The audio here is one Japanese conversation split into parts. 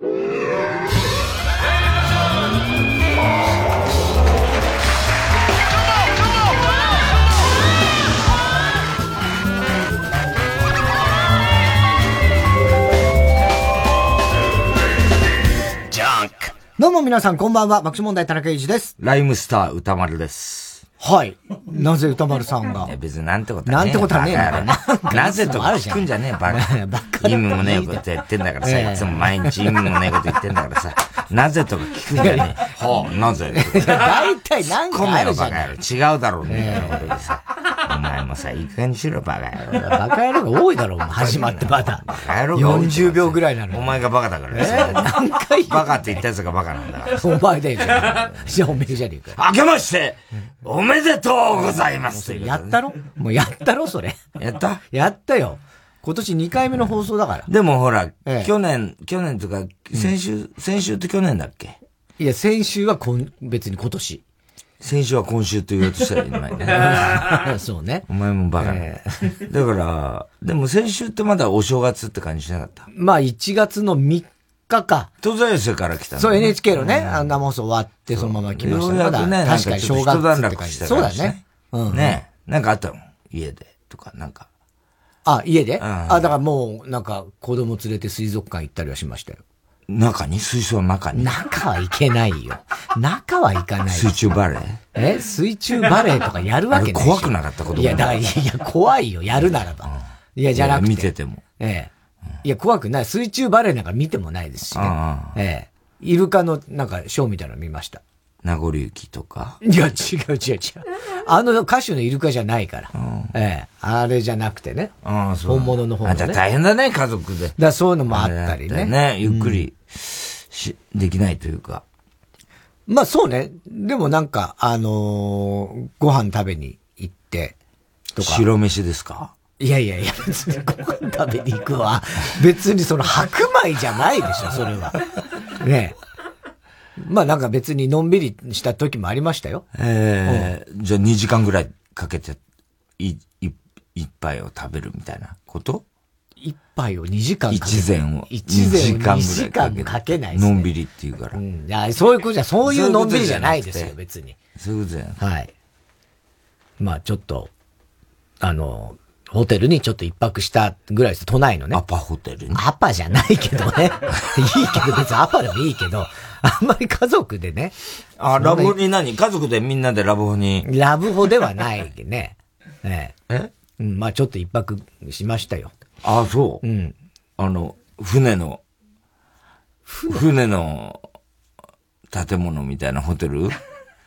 どうも皆さんこんばんは、爆笑問題田中裕二です。ライムスター歌丸です。はい。なぜ歌丸さんが？別になんてことはねえ。なんてことはねえな。なぜとか聞くんじゃねえ、バカ。バカ。意味もねえことやってんだからさ、いつも毎日意味もねえこと言ってんだからさ、なぜとか聞くんじゃねえ。はあ、なぜ？大体何かあるじゃん。違うだろうね。俺さ。お前もさ、いい加減にしろ、バカ野郎。バカ野郎が多いだろ、始まってまだ。バカ野郎が40秒ぐらいなの。お前がバカだからえ？何回バカって言った奴がバカなんだから。お前だよ、じゃじゃあおめえじゃねえか。明けまして、おめでとうございます。やったろ？もうやったろ、それ。やった？やったよ。今年2回目の放送だから。でもほら、去年、去年とか、先週、先週って去年だっけ？いや、先週はこん別に今年。先週は今週と言おうとしたらいないね。そうね。お前もバカ、えー、だから、でも先週ってまだお正月って感じしなかった？まあ1月の3日か。東西寄せから来たそう、NHK のね、あの生放送終わってそのまま来ました。ようやくね、確かに正月って感じ。そうだね。うん。ねなんかあったの家で。とか、なんか。あ、家で、うん、あ、だからもう、なんか子供連れて水族館行ったりはしましたよ。中に？水槽の中に？中はいけないよ。中は行かない。水中バレー？え？水中バレーとかやるわけない怖くなかったこといや、だから、いや、怖いよ。やるならば。いや、じゃなくて。見てても。ええ。いや、怖くない。水中バレーなんか見てもないですしね。ええ。イルカの、なんか、ショーみたいなの見ました。名残雪とか？いや、違う違う違う。あの歌手のイルカじゃないから。ええ。あれじゃなくてね。ああ、そう。本物の方ね。あ、じゃ大変だね、家族で。だそういうのもあったりね。ね、ゆっくりし、できないというか。まあそうね。でもなんか、あのー、ご飯食べに行って、とか。白飯ですか？いやいやいや、別にご飯食べに行くわ。別にその白米じゃないでしょ、それは。ねまあなんか別にのんびりした時もありましたよ。ええー、じゃあ2時間ぐらいかけて、い、い、一杯を食べるみたいなこと？一杯を2時間かけ一膳を。一膳を2時間かけない、ね、のんびりっていうから。うん。いや、そういうことじゃ、そういうのんびりじゃないですよ、別に。そういうことじゃない。はい。まあちょっと、あの、ホテルにちょっと一泊したぐらいです。都内のね。アパホテルに？アパじゃないけどね。いいけど、別にアパでもいいけど、あんまり家族でね。あ、ラブホに何？家族でみんなでラブホに？ラブホではないね。ええ。うん、まあちょっと一泊しましたよ。あ、そう。うん。あの、船の、船？の建物みたいなホテル？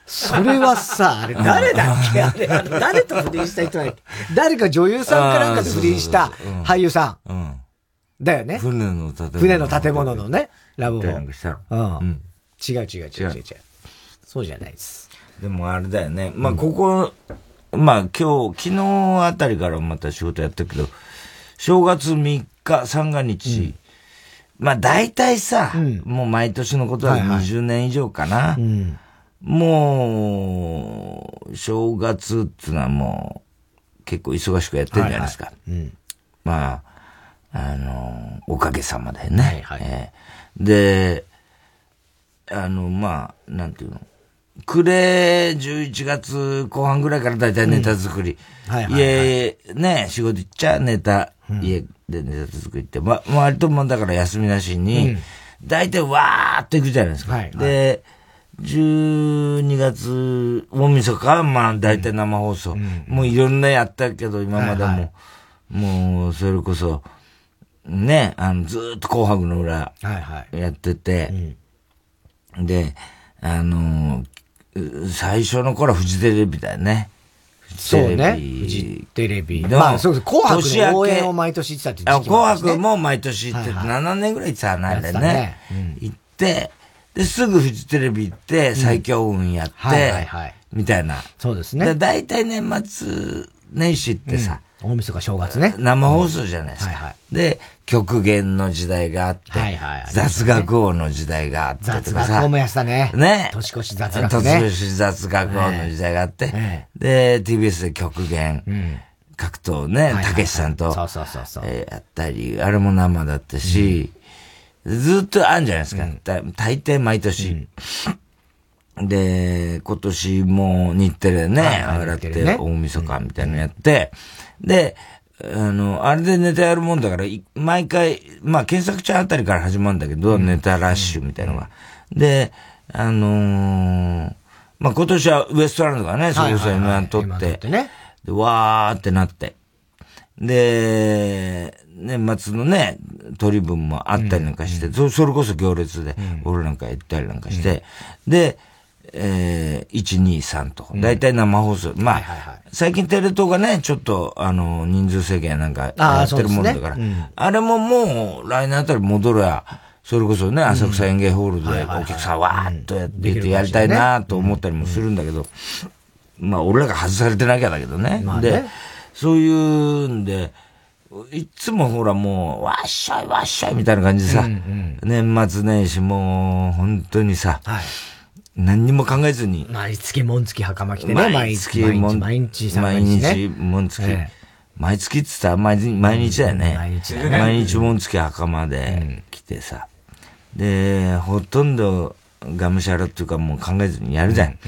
それはさ、あれ誰だっけ？あれ、誰と不倫した人だっけ？誰か女優さんかなんかで不倫した俳優さん。うん。だよね。船の建物。船の建物のね、ラブホ。うん。違う違う違う違う違う。そうじゃないです。でもあれだよね。まあ、ここ、まあ今日、昨日あたりからまた仕事やったけど、正月3日、三が日、まあ大体さ、もう毎年のことは20年以上かな。もう、正月っていうのはもう、結構忙しくやってるじゃないですか。はいはいうん、まあ、あの、おかげさまでね。はいはい。えー、で、あの、まあ、なんていうの。暮れ11月後半ぐらいからだいたいネタ作り。うんはいはいはい、家、ね、仕事行っちゃネタ、うん、家でネタ作りって、ま、割ともだから休みなしに、大体わーって行くじゃないですか。はいはい、で、12月、大晦日まあ大体生放送、うん、もういろんなやったけど、今までも、はいはい、もう、それこそ、ね、あの、ずっと紅白の裏、やってて、はいはいうん、で、あの最初の頃はフジテレビだよね。そうね。フジテレビ。まあ、そうです。紅白の応援を毎年行ってたって時期も、ね、紅白も毎年行って、はいはい、7年ぐらい行ってたな、あれね。ねうん、行って、で、すぐフジテレビ行って、最強運やって、はいはいはい、みたいな。そうですね。大体年末年始ってさ、大晦日正月ね。生放送じゃないですか。はいはい、で、極限の時代があって、はいはい、雑学王の時代があって雑学王もやったね。ね。年越し雑学ね。年越し雑学王の時代があって、で、TBS で極限、格闘ね、たけしさんと、そうそうそうそう、えー、やったり、あれも生だったし、ずっとあるんじゃないですか。大抵毎年。で、今年も日テレね、上がって、大晦日みたいなのやって、で、あの、あれでネタやるもんだから、毎回、まあ、検索ちゃんあたりから始まるんだけど、ネタラッシュみたいなのが。で、あのー、まあ、今年はウエストランドがね、それこそ M1 撮って、で、わーってなって。で、年末のね、取り分もあったりなんかして、そそれこそ行列で、俺なんか行ったりなんかして、で、えー、1、2、3と。大体生放送。まあ、最近テレ東がね、ちょっと、あの、人数制限なんかやってるもんだから、あれももう、来年あたり戻るや、それこそね、浅草園芸ホールでお客さんわーっとやっててやりたいなと思ったりもするんだけど、まあ、俺らが外されてなきゃだけどね。で、そういうんで、いつもほらもう、わっしゃいわっしゃいみたいな感じでさ、年末年始もう、本当にさ、何にも考えずに。毎月紋付き袴着てね。毎月毎日、毎日、毎日、紋付き。毎月って言ったら毎日、毎日だよね。毎日だね。毎日紋付き袴で着てさ。で、ほとんどがむしゃらっていうかもう考えずにやるじゃん。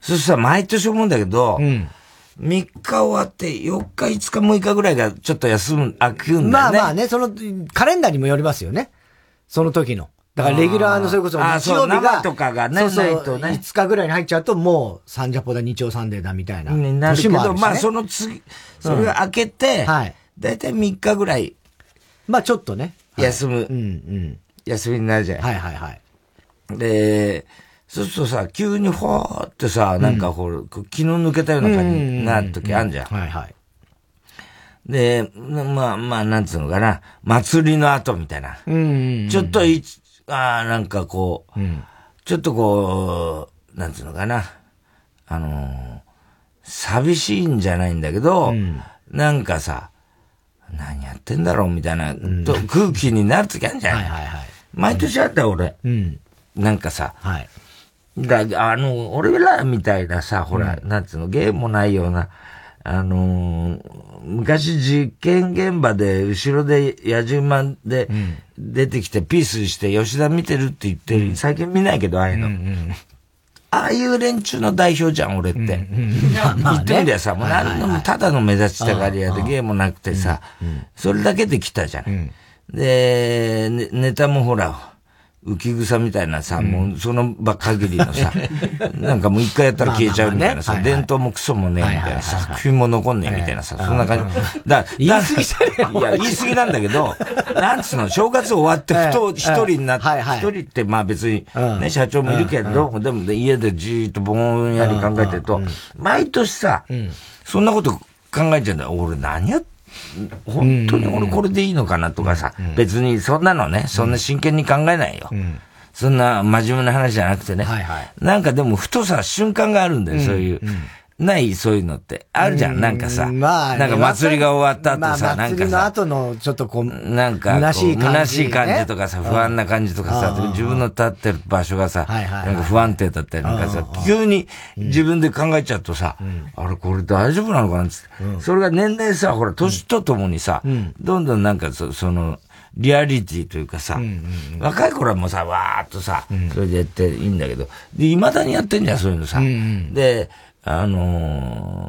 そしたら毎年思うんだけど、3日終わって、4日、5日、6日ぐらいがちょっと休む、空くんだよね。まあまあね、その、カレンダーにもよりますよね。その時の。だからレギュラーのそれこそ日曜日が、とかがね、そうそう、ね、5日ぐらいに入っちゃうともうサンジャポだ、日曜サンデーだみたいな。になるけど、まあその次、それが開けて、はい。だいたい3日ぐらい。まあちょっとね。休む。うんうん。休みになるじゃん。はいはいはい。で、そうするとさ、急にほーってさ、なんかほら、気の抜けたような感じになる時あるじゃん。はいはい。で、まあまあ、なんつうのかな、祭りの後みたいな。うんちょっとい、ああ、なんかこう、うん、ちょっとこう、なんつうのかな、あのー、寂しいんじゃないんだけど、うん、なんかさ、何やってんだろうみたいな、うん、空気になるときあるんじゃない？はいはいはい。毎年あったよ、俺。うん。なんかさ、はい。だあの、俺らみたいなさ、ほら、なんつうの、ゲームもないような、あのー、昔実験現場で後ろで野じ馬で出てきてピースして吉田見てるって言ってる、最近見ないけど、ああいうの。うんうん。ああいう連中の代表じゃん、俺って。うんうん、言ってみりゃさ、もう何のもただの目立ちたがり屋でゲームなくてさ、それだけで来たじゃん。で、ね、ネタもほら、浮き草みたいなさ、もうその場限りのさ、なんかもう一回やったら消えちゃうみたいなさ、伝統もクソもねえみたいなさ、作品も残んねえみたいなさ、そんな感じ。だ言い過ぎじゃねいや、言い過ぎなんだけど、なんつうの、正月終わってふと一人になって、一人ってまあ別に、ね、社長もいるけど、でも家でじーっとぼんやり考えてると、毎年さ、そんなこと考えちゃうんだよ。俺何やって本当に俺これでいいのかなとかさ、別にそんなのね、そんな真剣に考えないよ。そんな真面目な話じゃなくてね。はいはい、なんかでもふとさ、瞬間があるんだよ、そういう。ないそういうのって。あるじゃん、なんかさ。まあ、なんか祭りが終わった後さ、なんかさ。祭りの後のちょっとこう、なんか、虚しい感じ、虚しい感じとかさ、不安な感じとかさ、自分の立ってる場所がさ、なんか不安定だったりなんかさ、急に自分で考えちゃうとさ、あれこれ大丈夫なのかなって。それが年々さ、ほら、年とともにさ、どんどんなんかそその、リアリティというかさ、若い頃はもうさ、わーっとさ、それでやっていいんだけど、で、未だにやってんじゃん、そういうのさ。で、あの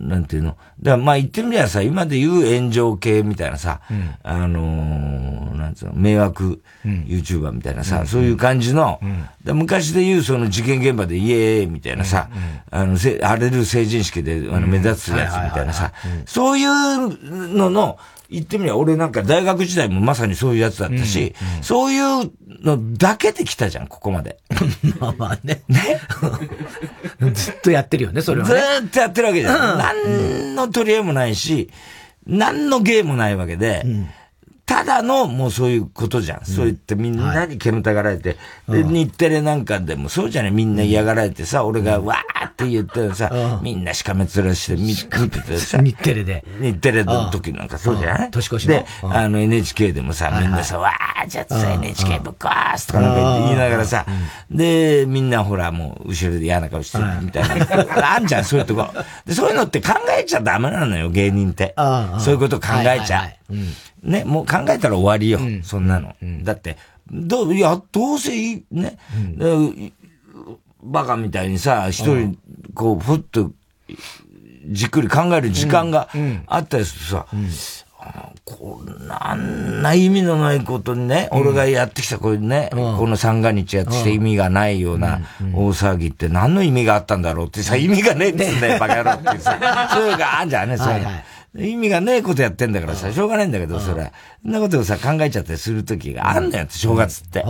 ー、なんていうの？だからまあ言ってみりゃさ、今で言う炎上系みたいなさ、うん、あのー、なんつうの、迷惑 YouTuber みたいなさ、うん、そういう感じの、うん、昔で言うその事件現場でイエーイみたいなさ、あの、せ荒れる成人式であの目立つやつみたいなさ、そういうのの、言ってみりゃ、俺なんか大学時代もまさにそういうやつだったし、うんうん、そういうのだけで来たじゃん、ここまで。まあまあね。ね？ずっとやってるよね、それは、ね。ずっとやってるわけじゃん。うん、何の取り柄もないし、何の芸もないわけで、うんただの、もうそういうことじゃん。そう言ってみんなに煙たがられて、で、日テレなんかでもそうじゃない。みんな嫌がられてさ、俺がわーって言ってさ、みんなしかめつらして見ててさ。日テレで。日テレの時なんかそうじゃない？年越しで、あの NHK でもさ、みんなさ、わーじゃあさ、NHK ぶっ壊すとかなんか言いながらさ、で、みんなほらもう後ろで嫌な顔してるみたいな。あんじゃん、そういうとこ。で、そういうのって考えちゃダメなのよ、芸人って。そういうこと考えちゃ。う。ね、もう考えたら終わりよ、そんなの。だって、どう、いや、どうせいい、ね、バカみたいにさ、一人、こう、ふっと、じっくり考える時間があったりするとさ、こんな、な意味のないことにね、俺がやってきたこれね、この三が日やってきた意味がないような大騒ぎって何の意味があったんだろうってさ、意味がねえんだよ、バカ野郎ってさ。そういうがあんじゃんね、そういうの。意味がねえことやってんだからさ、しょうがないんだけど、それ。そんなことをさ、考えちゃったりするときがあんだよ正月って。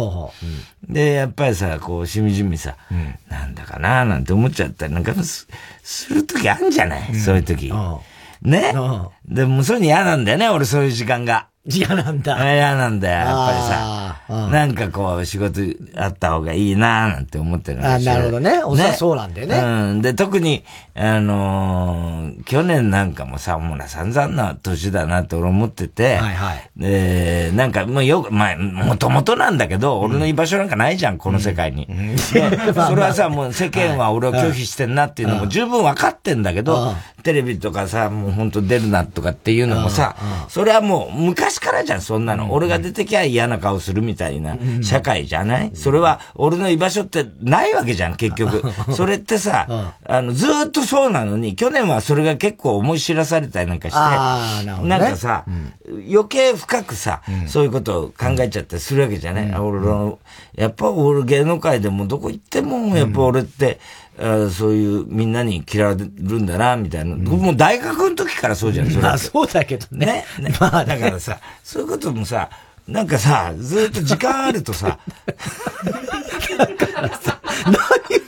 で、やっぱりさ、こう、しみじみさ、なんだかななんて思っちゃったりなんかするときあんじゃない？そういうとき。ね？でも、そういうの嫌なんだよね、俺そういう時間が。嫌なんだ。嫌なんだよ、やっぱりさ。なんかこう、仕事あった方がいいななんて思ってるあなるほどね。おね、そうなんだよね。うん。で、特に、あのー、去年なんかもさ、もうな、散々な年だなって俺思ってて。はいはい。で、なんかもうよく、まあ、もともとなんだけど、俺の居場所なんかないじゃん、この世界に。それはさ、もう世間は俺を拒否してんなっていうのも十分分かってんだけど、テレビとかさ、もう本当出るなとかっていうのもさ、それはもう昔からじゃん、そんなの。俺が出てきゃ嫌な顔するみたいな社会じゃない？それは俺の居場所ってないわけじゃん、結局。それってさ、あの、ずっとそうなのに、去年はそれが結構思い知らされたりなんかして、なんかさ、余計深くさ、そういうことを考えちゃったりするわけじゃない、俺の、やっぱ俺芸能界でもどこ行っても、やっぱ俺って、あそういうみんなに嫌われるんだな、みたいな。うん、もう大学の時からそうじゃん、それ。まあそうだけどね。ね。まあだからさ、そういうこともさ、なんかさ、ずっと時間あるとさ、だからさ、何を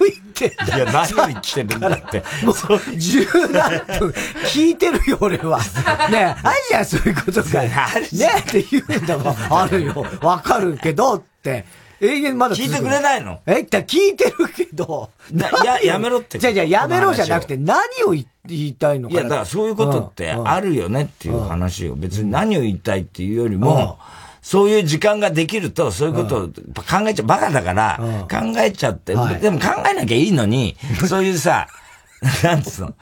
言ってんだいや、何を言ってるんだって。もう、十何分聞いてるよ、俺は。ねえ、あるじゃん、そういうことが。ねえって言うんだもん。あるよ。わかるけどって。永遠まだ聞いてくれないの？え聞いてるけど。や、やめろって。じゃじゃやめろじゃなくて何を言いたいのかいや、だからそういうことってあるよねっていう話を。別に何を言いたいっていうよりも、そういう時間ができると、そういうことを考えちゃう。バカだから、考えちゃって、でも考えなきゃいいのに、そういうさ、なんつうの？考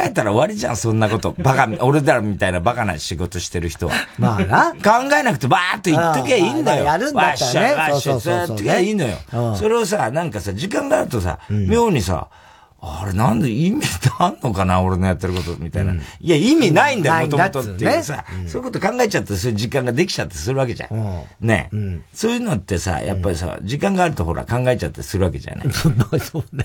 えたら終わりじゃん、そんなこと。バカ、俺らみたいなバカな仕事してる人は。まあな。考えなくてバーっと言っときゃいいんだよ。やるんだったらね。わっしゃ、わっしゃ、そうそういいのよ。それをさ、なんかさ、時間があるとさ、妙にさ、あれなんで意味ってあんのかな俺のやってることみたいな。うん、いや、意味ないんだよ、もともとって。いうさ、ねそういうこと考えちゃって、そういう時間ができちゃってするわけじゃん。ね、うん、そういうのってさ、やっぱりさ、時間があるとほら考えちゃってするわけじゃない。ま あそうね。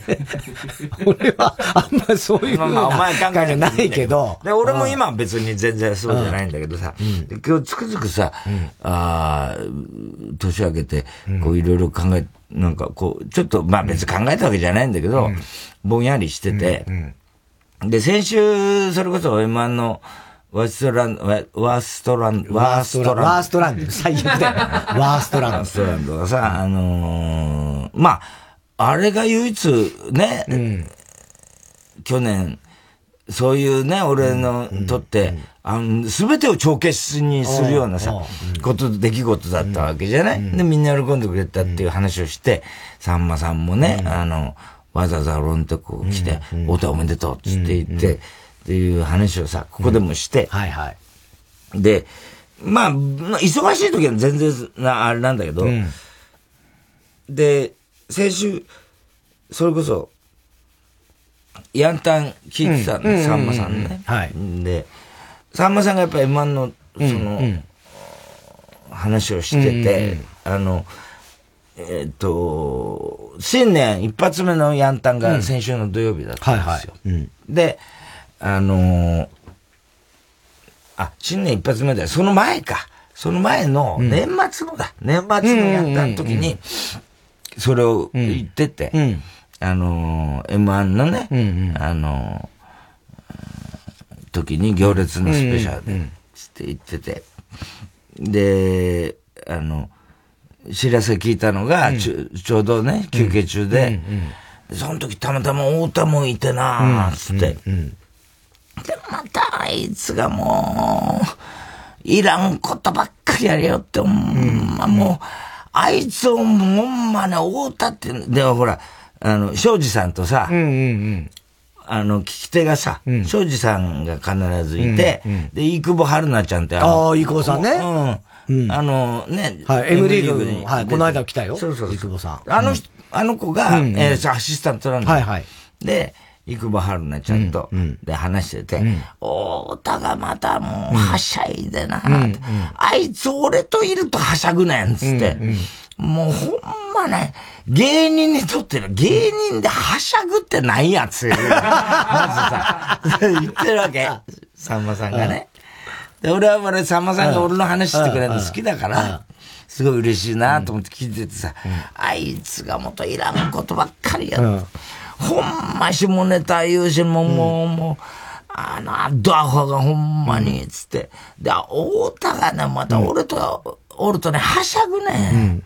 俺は、あんまそういうのまあ、お前考えないけど。で、俺も今は別に全然そうじゃないんだけどさ、今日つくづくさ、ああ、年明けて、こういろいろ考え、なんかこう、ちょっと、まあ別に考えたわけじゃないんだけど、ぼんやりしてて、で、先週、それこそ M1 の、ワーストランド、ワーストランド、ワーストランド。ワーストランド。最悪だよ。ワーストランド。ワーストランドがさ、あのー、まあ、あれが唯一ね、うん、去年、そういうね、俺のとって、あの、すべてを帳消しにするようなさ、こと、出来事だったわけじゃない、で、みんな喜んでくれたっていう話をして、さんまさんもね、あの、わざわざ俺のとこ来て、おたおめでとうっつって言って、っていう話をさ、ここでもして、はいはい。で、まあ、忙しい時は全然な、あれなんだけど、で、先週、それこそ、ヤンタン聞いてたの、さんまさんね。はい。で、さんまさんがやっぱ M1 の、その、話をしてて、あの、えっ、と、新年一発目のヤンタンが先週の土曜日だったんですよ。で、あのあ、新年一発目だよ。その前か。その前の年末のだ。年末のヤンタンの時に、それを言ってて、あの M1 のね、あの時に行列のスペシャルで、つって言ってて、で、あの、知らせ聞いたのが、ちょちょうどね、休憩中で、その時たまたま太田もいてなつって。で、またあいつがもう、いらんことばっかりやれよって、ほんまもう、あいつをほんまね、太田って、でもほら、あの、庄司さんとさ、あの、聞き手がさ、庄司さんが必ずいて、で、生久保春菜ちゃんってああ、生久保さんね。うん。あの、ね。はい、M リーグに。はい、この間来たよ。そうそう。生久保さん。あの、あの子が、えアシスタントなんだはいはい。で、生久保春菜ちゃんと、で話してて、太田がまたもう、はしゃいでな、あいつ俺といるとはしゃぐなやん、つって。もうほんまね、芸人にとっての芸人ではしゃぐってないやつ。まずさ、言ってるわけ。さんまさんがね。で、俺は俺、さんまさんが俺の話してくれるの好きだから、すごい嬉しいなと思って聞いててさ、あいつがもっといらんことばっかりや。ほんま下ネタ言うし、もう、もう、もう、あの、アドアホがほんまに、つって。で、太田がね、また俺と、おるとね、はしゃぐね。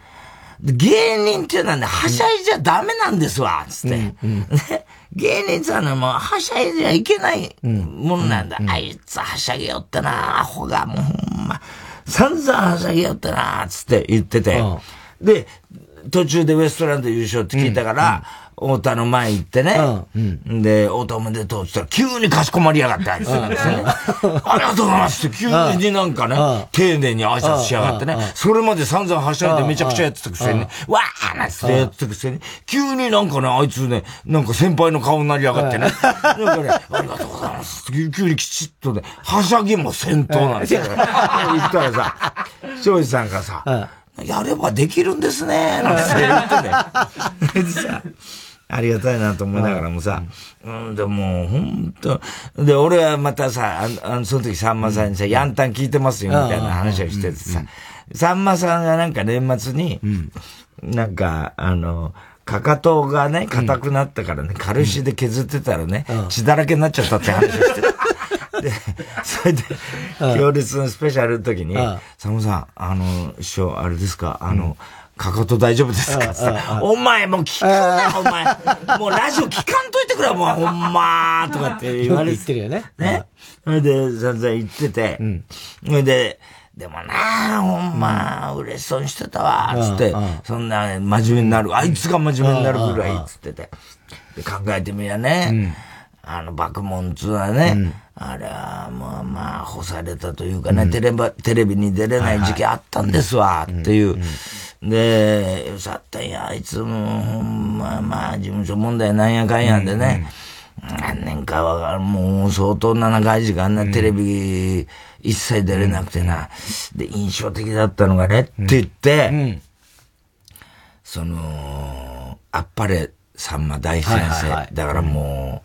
芸人っていうのはね、はしゃいじゃダメなんですわ、つって。芸人ってのはもう、はしゃいじゃいけないもんなんだ。あいつはしゃげよってな、アホがもうほんま、散々はしゃげよってな、つって言ってて。で、途中でウエストランド優勝って聞いたから、太田の前行ってね。うんで、太田おめでとうって言ったら、急にかしこまりやがって、あいつ。なん。ですね。ありがとうございますって急になんかね、丁寧に挨拶しやがってね。それまで散々はしゃいでめちゃくちゃやってたくせにね、わーなってやってたくせに、急になんかね、あいつね、なんか先輩の顔になりやがってね。なんかね、ありがとうございますって急にきちっとね、はしゃぎも先頭なんですよ。言ったらさ、庄司さんがさ、やればできるんですね、なんて言ってね。ありがたいなと思いながらもさ、うん、でも、ほんと、で、俺はまたさ、あの、その時さんまさんにさ、ヤンタン聞いてますよ、みたいな話をしててさ、さんまさんがなんか年末に、なんか、あの、かかとがね、硬くなったからね、軽石で削ってたらね、血だらけになっちゃったって話をして。た。で、それで、行列のスペシャルの時に、さんまさん、あの、師匠、あれですか、あの、かかと大丈夫ですか？お前もう聞くな、お前。もうラジオ聞かんといてくれ、もうほんまとかって言われて。言ってるよね。ね。それで、散々言ってて、それで、でもなあ、ほんま、嬉しそうにしてたわ、つって、そんな真面目になる、あいつが真面目になるぐらい、つってて。で、考えてみやね、あの、爆問つうのはね、あれは、まあまあ、干されたというかね、テレビ、テレビに出れない時期あったんですわ、っていう。で、よさったんや、あいつも、ほんま、まあ、事務所問題なんやかんやん。でね、何年かは、もう相当な長い時間な、テレビ一切出れなくてな、で、印象的だったのがね、って言って、その、あっぱれさんま大先生、だからもう、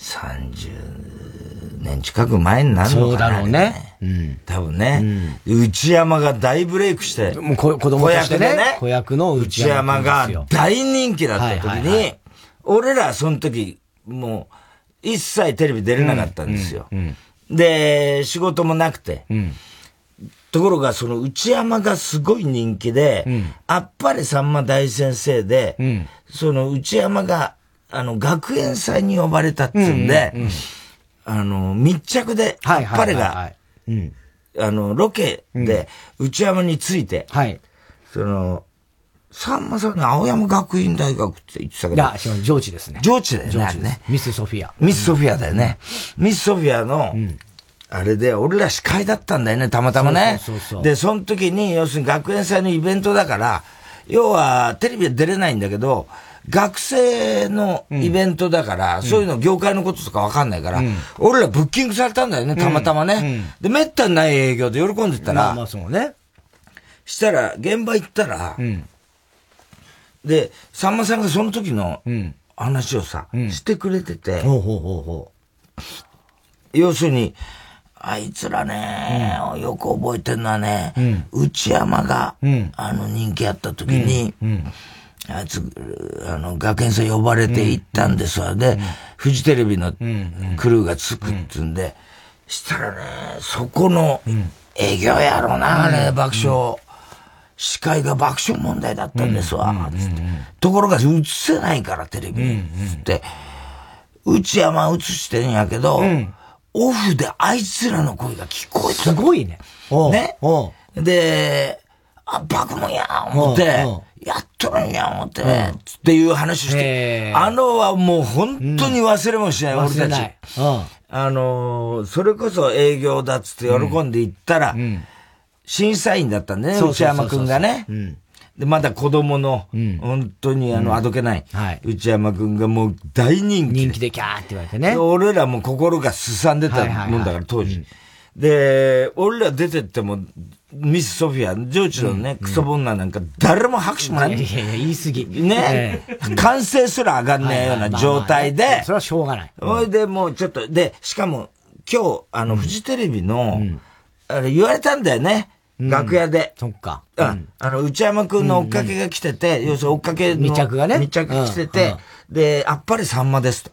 30年近く前になるのかな。そうだろうね。うん。多分ね。内山が大ブレイクして。もう子供としてね。ね。子役の内山が大人気だった時に、俺らその時、もう、一切テレビ出れなかったんですよ。で、仕事もなくて。ところが、その内山がすごい人気で、あっぱれさんま大先生で、その内山があの、学園祭に呼ばれたっつうんで、うんうんうん、あの、密着で、あっぱれが、あの、ロケで、内山について、はい、その、さんまさんね、青山学院大学って言ってたけど。いや、上智ですね。上智だよね。ねミス・ソフィア。ミス・ソフィアだよね。ミス・ソフィアの、あれで、俺ら司会だったんだよね、たまたまね。そうそうそうで、その時に、要するに学園祭のイベントだから、要は、テレビは出れないんだけど、学生のイベントだから、うん、そういうの業界のこととかわかんないから、うん、俺らブッキングされたんだよね、たまたまね。で、めったにない営業で喜んでたら、まあまあそうね。したら、現場行ったら、で、さんまさんがその時の話をさ、してくれてて、ほうほうほうほう。要するに、あいつらね、うん、よく覚えてるのはね、うん、内山が、うん、あの人気あった時に、あいつ、あの、学園祭呼ばれて行ったんですわ。で、フジテレビのクルーがつくっつんで、したらね、そこの営業やろうな、あれ、爆笑。司会が爆笑問題だったんですわ、つって。ところが映せないから、テレビに。つって、内山映してんやけど、オフであいつらの声が聞こえた。すごいね。ね。で、あ、バクモンや思って、やっとるんや思って、っていう話して、あのはもう本当に忘れもしない、俺たち。あのそれこそ営業だっつって喜んで行ったら、審査員だったんだね、内山くんがね。で、まだ子供の、本当にあの、あどけない、内山くんがもう大人気。人気でキャーって言われてね。俺らも心がすさんでたもんだから、当時。で、俺ら出てっても、ミス・ソフィア、ジョーチのね、クソボンナなんか誰も拍手もない。いやいや、言い過ぎ。ね、完成すら上がんねえような状態で。それはしょうがない。ほいで、もうちょっと、で、しかも、今日、あの、フジテレビの、あれ言われたんだよね。楽屋で。そっか。うん。あの、内山くんの追っかけが来てて、要するに追っかけの。密着がね。密着来てて、で、あっぱれさんまですと。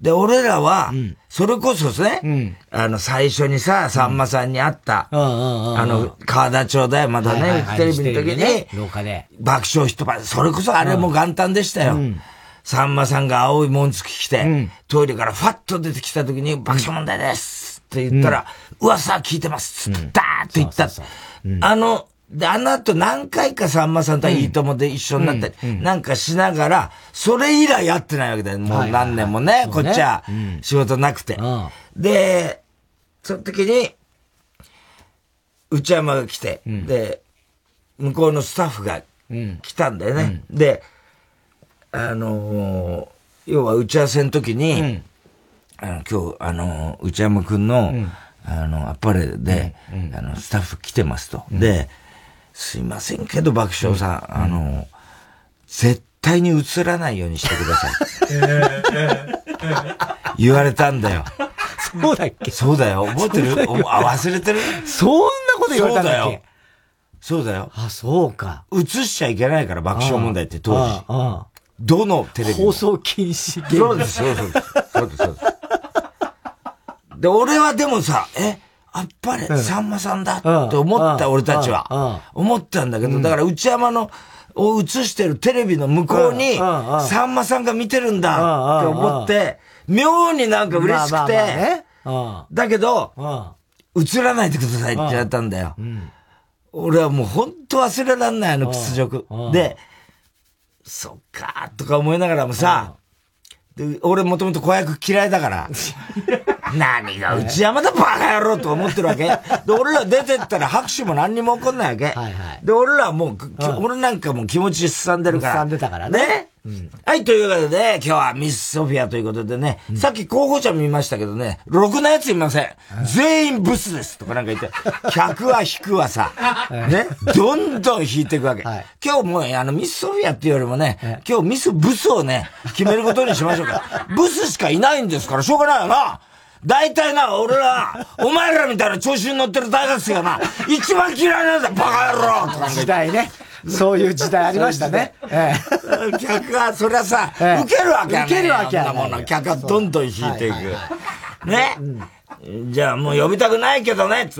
で、俺らは、それこそですね、あの、最初にさ、さんまさんに会った、あの、川田町だよ、まだね、テレビの時に、廊下で。爆笑一晩、それこそあれも元旦でしたよ。さんまさんが青い紋付き着て、トイレからファッと出てきた時に、爆笑問題ですって言ったら、噂聞いてますつって、ダーって言った。あの、で、あの後何回かさんまさんといいともで一緒になったり、なんかしながら、それ以来やってないわけだよ。もう何年もね、こっちは仕事なくて。で、その時に、内山が来て、で、向こうのスタッフが来たんだよね。で、あの要は打ち合わせの時に、あの今日、あの内山くんの、あの、あっぱれで、あの、スタッフ来てますと。で、すいませんけど、爆笑さん、あの、絶対に映らないようにしてください。言われたんだよ。そうだっけ？そうだよ。覚えてる？あ、忘れてる？そんなこと言われたんだっけ？そうだよ。あ、そうか。映しちゃいけないから、爆笑問題って当時。どのテレビ放送禁止そうです、そうです。そうです、そうです。で、俺はでもさ、え？あっぱれ、さんまさんだって思った俺たちは。思ったんだけど、だから内山の、を映してるテレビの向こうに、さんまさんが見てるんだって思って、妙になんか嬉しくて、だけど、映らないでくださいって言われたんだよ。俺はもう本当忘れらんない、あの屈辱。で、そっかーとか思いながらもさ、俺もともと子役嫌いだから。何が内山だバカ野郎と思ってるわけ？で、俺ら出てったら拍手も何にも起こんないわけ。はいはい、で、俺らもう、俺なんかもう気持ちすさんでるから。すさんでたからね。ねうん、はい、ということで、今日はミス・ソフィアということでね、うん、さっき候補者見ましたけどね、ろくなやついません。全員ブスですとかなんか言って、客は引くわさ、ね、どんどん引いていくわけ。はい、今日もあのミス・ソフィアっていうよりもね、今日ミス・ブスをね、決めることにしましょうか。ブスしかいないんですから、しょうがないよな。大体な、俺ら、お前らみたいな調子に乗ってる大学生がな、一番嫌いなんだ、バカ野郎とか時代ね。そういう時代ありましたね。客が、そりゃさ、受けるわけやね受けるわけやもの。客がどんどん引いていく。ね。じゃあもう呼びたくないけどね、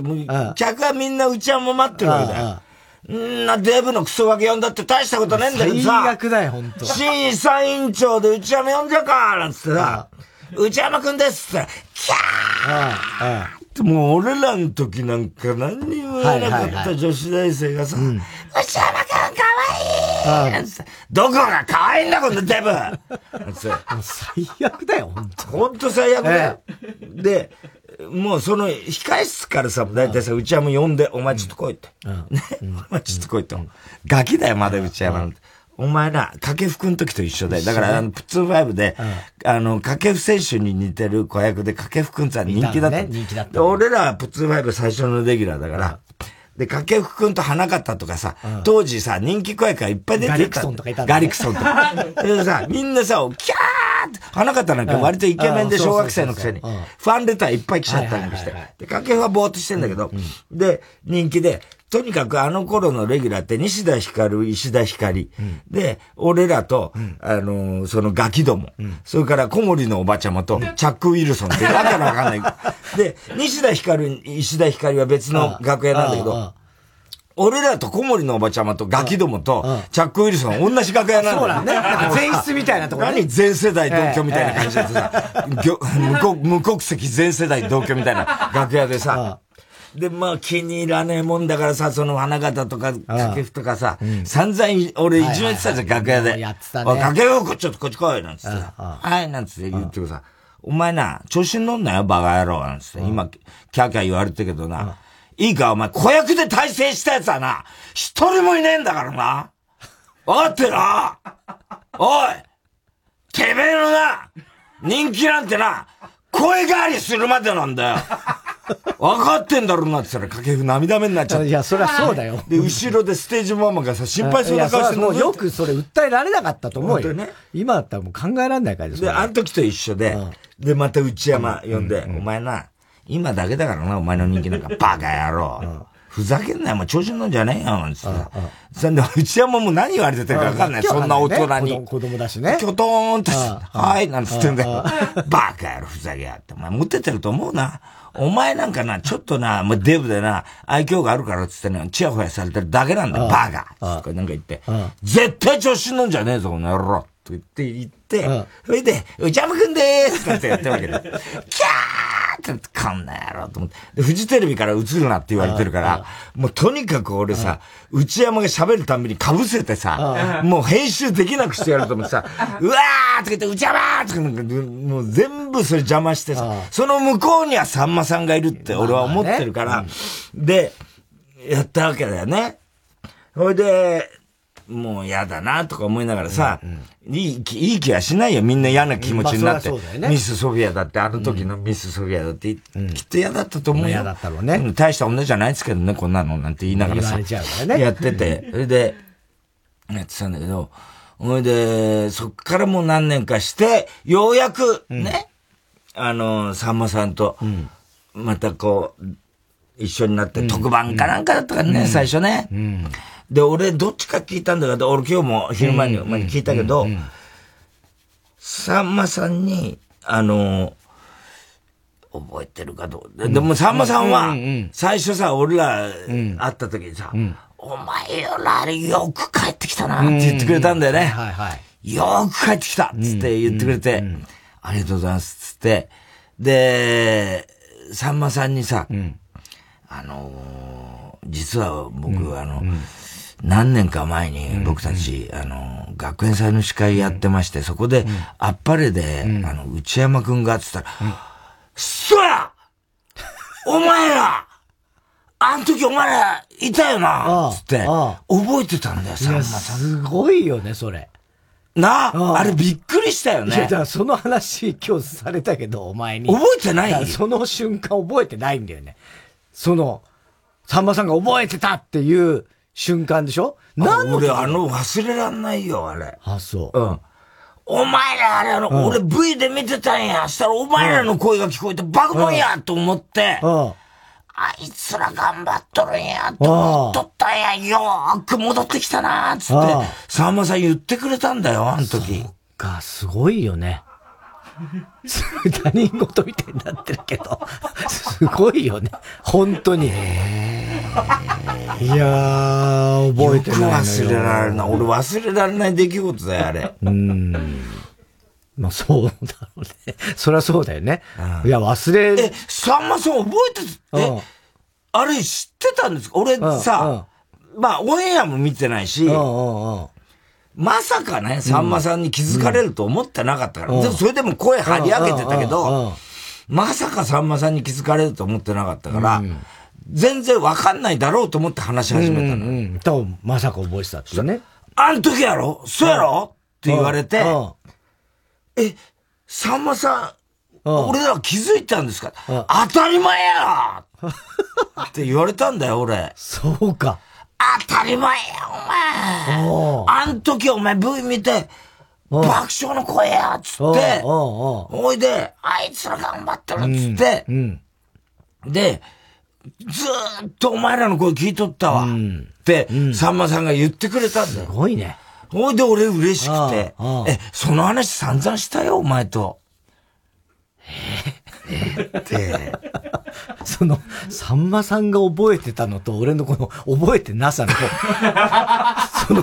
客はみんなうちはも待ってるわけだよ。んなデブのクソガキ呼んだって大したことねえんだけどさ。最悪だよ、ほんと。審査委員長でうちはも呼んじゃうかなんつってさ、内山くんですってキャーもう俺らの時なんか何にも言わなかった女子大生がさ、内山くんかわいいどこがかわいいんだ、このデブ。最悪だよ、本当。本当最悪だよ。で、もうその控室からさ、だいたいさ、内山呼んで、お前ちょっと来いって。ね、お前ちょっと。来いって。ガキだよ、まだ内山なんて。お前ら、掛布の時と一緒で。だから、あの、プツーファイブで、あの、掛布選手に似てる子役で、掛布くんさん人気だった。人気だった。俺らはプツーファイブ最初のレギュラーだから、で、掛布くんと花形とかさ、当時さ、人気子役がいっぱい出てた。ガリクソンとかいたガリクソンとか。でさ、みんなさ、キャーって、花形なんか割とイケメンで小学生のくせに、ファンレターいっぱい来ちゃったりして。で、掛布はぼーっとしてんだけど、で、人気で、とにかくあの頃のレギュラーって西田ひかる、石田ひかり、うん、で、俺らと、うん、あのー、そのガキども、うん、それから小森のおばちゃまと、チャック・ウィルソンってわけのわかんない。で、西田ひかる、石田ひかりは別の楽屋なんだけど、俺らと小森のおばちゃまとガキどもと、チャック・ウィルソン同じ楽屋なんだそうだね。前室みたいなところ、何？全世代同居みたいな感じでさ、無国籍全世代同居みたいな楽屋でさ、で、まあ気に入らねえもんだからさ、その花形とか、掛布とかさ、散々俺いじめてたじゃん、楽屋で。やってたね。掛布ちょっとこっち来い、なんつって。はい、なんつって言ってくさ、お前な、調子に乗んなよ、バカ野郎、なんつって。今、キャーキャー言われてるけどな。いいか、お前、子役で大成したやつはな、一人もいねえんだからな。わかってなおいてめえのな、人気なんてな、声変わりするまでなんだよ。分かってんだろうなって言ったら、掛布涙目になっちゃった。いや、そりゃそうだよ。で、後ろでステージママがさ、心配そうな顔してもうよくそれ訴えられなかったと思うよ。ね、今だったらもう考えられないからで、あの時と一緒で、で、また内山呼んで、お前な、今だけだからな、お前の人気なんか、バカ野郎。ふざけんなよ、お前調子乗んじゃねえよ、なんつって。そんで、内山も何言われてたかわかんない。そんな大人に。子供だしね。きょとーんとはい、なんつってんだよ。バカ野郎、ふざけやって。お前、持っててると思うな。お前なんかな、ちょっとな、もうデブでな、愛嬌があるからっつってね、チヤホヤされてるだけなんだよ、バカなんか言って。絶対調子乗んじゃねえぞ、この野郎。と言って言って、それで、内山くんでーすってやってるわけだ。キャーって、こんな野郎と思って。で、フジテレビから映るなって言われてるから、もうとにかく俺さ、内山が喋るたんびに被せてさ、もう編集できなくしてやると思ってさ、うわーって言って、内山とかなんか、もう全部それ邪魔してさ、その向こうにはさんまさんがいるって俺は思ってるから、で、やったわけだよね。ほいで、もう嫌だなとか思いながらさ、うんうん、いい気、いい気はしないよ。みんな嫌な気持ちになって。ね、ミスソフィアだって、あの時のミスソフィアだって、うん、きっと嫌だったと思うよ。嫌だったろうね。大した女じゃないですけどね、こんなのなんて言いながらさ。ね、やってて、それで、やってたんだけど、ほいで、そっからもう何年かして、ようやく、ね、うん、あの、さんまさんと、またこう、一緒になって、特番かなんかだったからね、最初ね。で、俺、どっちか聞いたんだけど、俺今日も昼間に聞いたけど、さんまさんに、あの、覚えてるかどう、でもさんまさんは、最初さ、俺ら会った時にさ、お前よらよく帰ってきたなって言ってくれたんだよね。はいはい。よく帰ってきたっつって言ってくれて、ありがとうございますっつって、で、さんまさんにさ、あの実は僕、あの、何年か前に僕たち、あの、学園祭の司会やってまして、そこで、あっぱれで、あの、内山くんが、つったら、そやお前らあの時お前らいたよなつって、覚えてたんだよ、さんまさん。すごいよね、それ。なあ、あれびっくりしたよね。いや、だからその話今日されたけど、お前に。覚えてない？その瞬間覚えてないんだよね。その、さんまさんが覚えてたっていう瞬間でしょ？なん俺あの忘れらんないよ、あれ。あ、そう。うん。お前らあれあの、うん、俺 V で見てたんや。したらお前らの声が聞こえてバカモンやと思って、うん、あいつら頑張っとるんやと思っとったんや。よーく戻ってきたなーつって、さんまさん言ってくれたんだよ、あの時。そっか、すごいよね。他人事みたいになってるけど、すごいよね。本当に。いやー、覚えてないよ。忘れられない。俺忘れられない出来事だよ、あれ。うん。まあそうだろうね。そりゃそうだよね。いや、忘れ。え、さんまさん覚えてえ、あれ知ってたんですか？俺さ、まあオンエアも見てないし、まさかね、さんまさんに気づかれると思ってなかったから。うん、でもそれでも声張り上げてたけど、まさかさんまさんに気づかれると思ってなかったから、うん、全然わかんないだろうと思って話し始めたの。うん、多分、まさか覚えてたってね。あん時やろ？そうやろ？って言われて、え、さんまさん、俺ら気づいたんですか？当たり前や！って言われたんだよ、俺。そうか。当たり前や、お前。あん時お前 V 見て、爆笑の声や、つって、おいで、あいつら頑張ってる、つって、で、ずーっとお前らの声聞いとったわ。って、さんまさんが言ってくれたんだよ。すごいね。ほいで俺嬉しくて、え、その話散々したよ、お前と。えって、その、さんまさんが覚えてたのと、俺のこの、覚えてなさの、その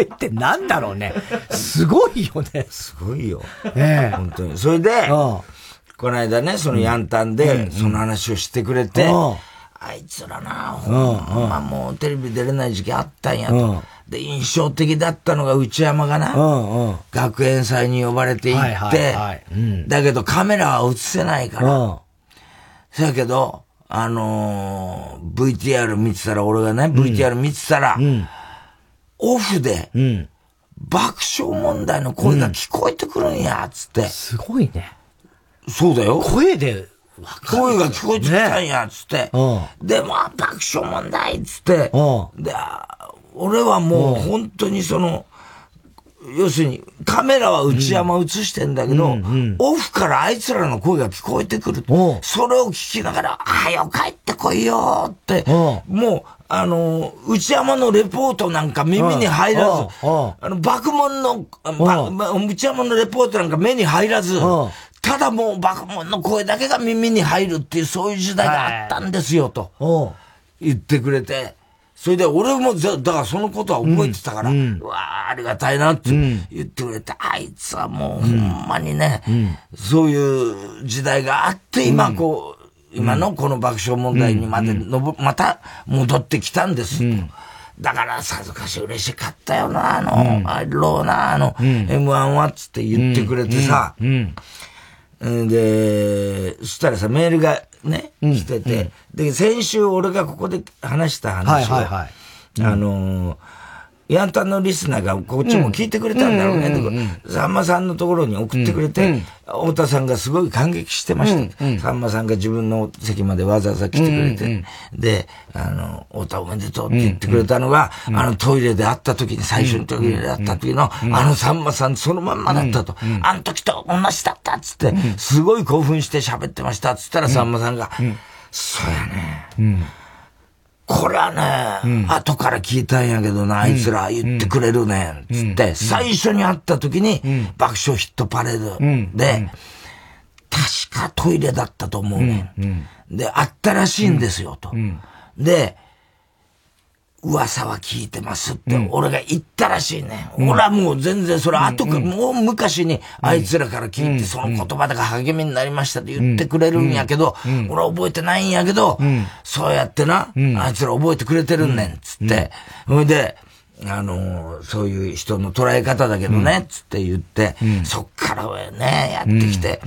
違いってなんだろうね。すごいよね。すごいよ。ええ。本当に。それで、この間ね、そのヤンタンで、その話をしてくれて、ああいつらな、ほんまもうテレビ出れない時期あったんやと。で、印象的だったのが内山がな、学園祭に呼ばれて行って、だけどカメラは映せないから。そやけど、あのー、VTR 見てたら、俺がね、VTR 見てたら、オフで、爆笑問題の声が聞こえてくるんや、つって。すごいね。そうだよ。声で声が聞こえてきたんや、つって。で、まあ、爆笑問題、つって。で、俺はもう本当にその、要するに、カメラは内山映してんだけど、オフからあいつらの声が聞こえてくる。それを聞きながら、あよ、帰ってこいよって、もう、あの、内山のレポートなんか耳に入らず、あの、爆問の、内山のレポートなんか目に入らず、ただもう爆問の声だけが耳に入るっていう、そういう時代があったんですよ、と。言ってくれて。それで俺もだからそのことは覚えてたから、うん、うわあありがたいなって言ってくれて、うん、あいつはもうほんまにね、うん、そういう時代があって、今こう、今のこの爆笑問題にまでのぼ、また戻ってきたんです。だからさぞかし嬉しかったよな、あの、あろうな、あの、M1 はっつって言ってくれてさ、で、そしたらさ、メールがね、来てて、で、先週俺がここで話した話を、あのー、ヤンタンのリスナーがこっちも聞いてくれたんだろうね、さんまさんのところに送ってくれて、太田さんがすごい感激してました。さんまさんが自分の席までわざわざ来てくれて、で、あの、太田おめでとうって言ってくれたのが、あのトイレで会った時に、最初にトイレで会った時の、あのさんまさんそのまんまだったと。あの時と同じだったっつって、すごい興奮して喋ってましたっつったらさんまさんが、そうやね。これはね、うん、後から聞いたんやけどな、あいつら言ってくれるねん、つって、最初に会った時に、爆笑ヒットパレードで、確かトイレだったと思うねん。で、あったらしいんですよ、と。で、噂は聞いてますって、俺が言ったらしいね。うん、俺はもう全然それ後か、もう昔にあいつらから聞いて、その言葉が励みになりましたって言ってくれるんやけど、俺は覚えてないんやけど、そうやってな、あいつら覚えてくれてるんねん、つって。ほいで、あの、そういう人の捉え方だけどね、つって言って、そっからはね、やってきて、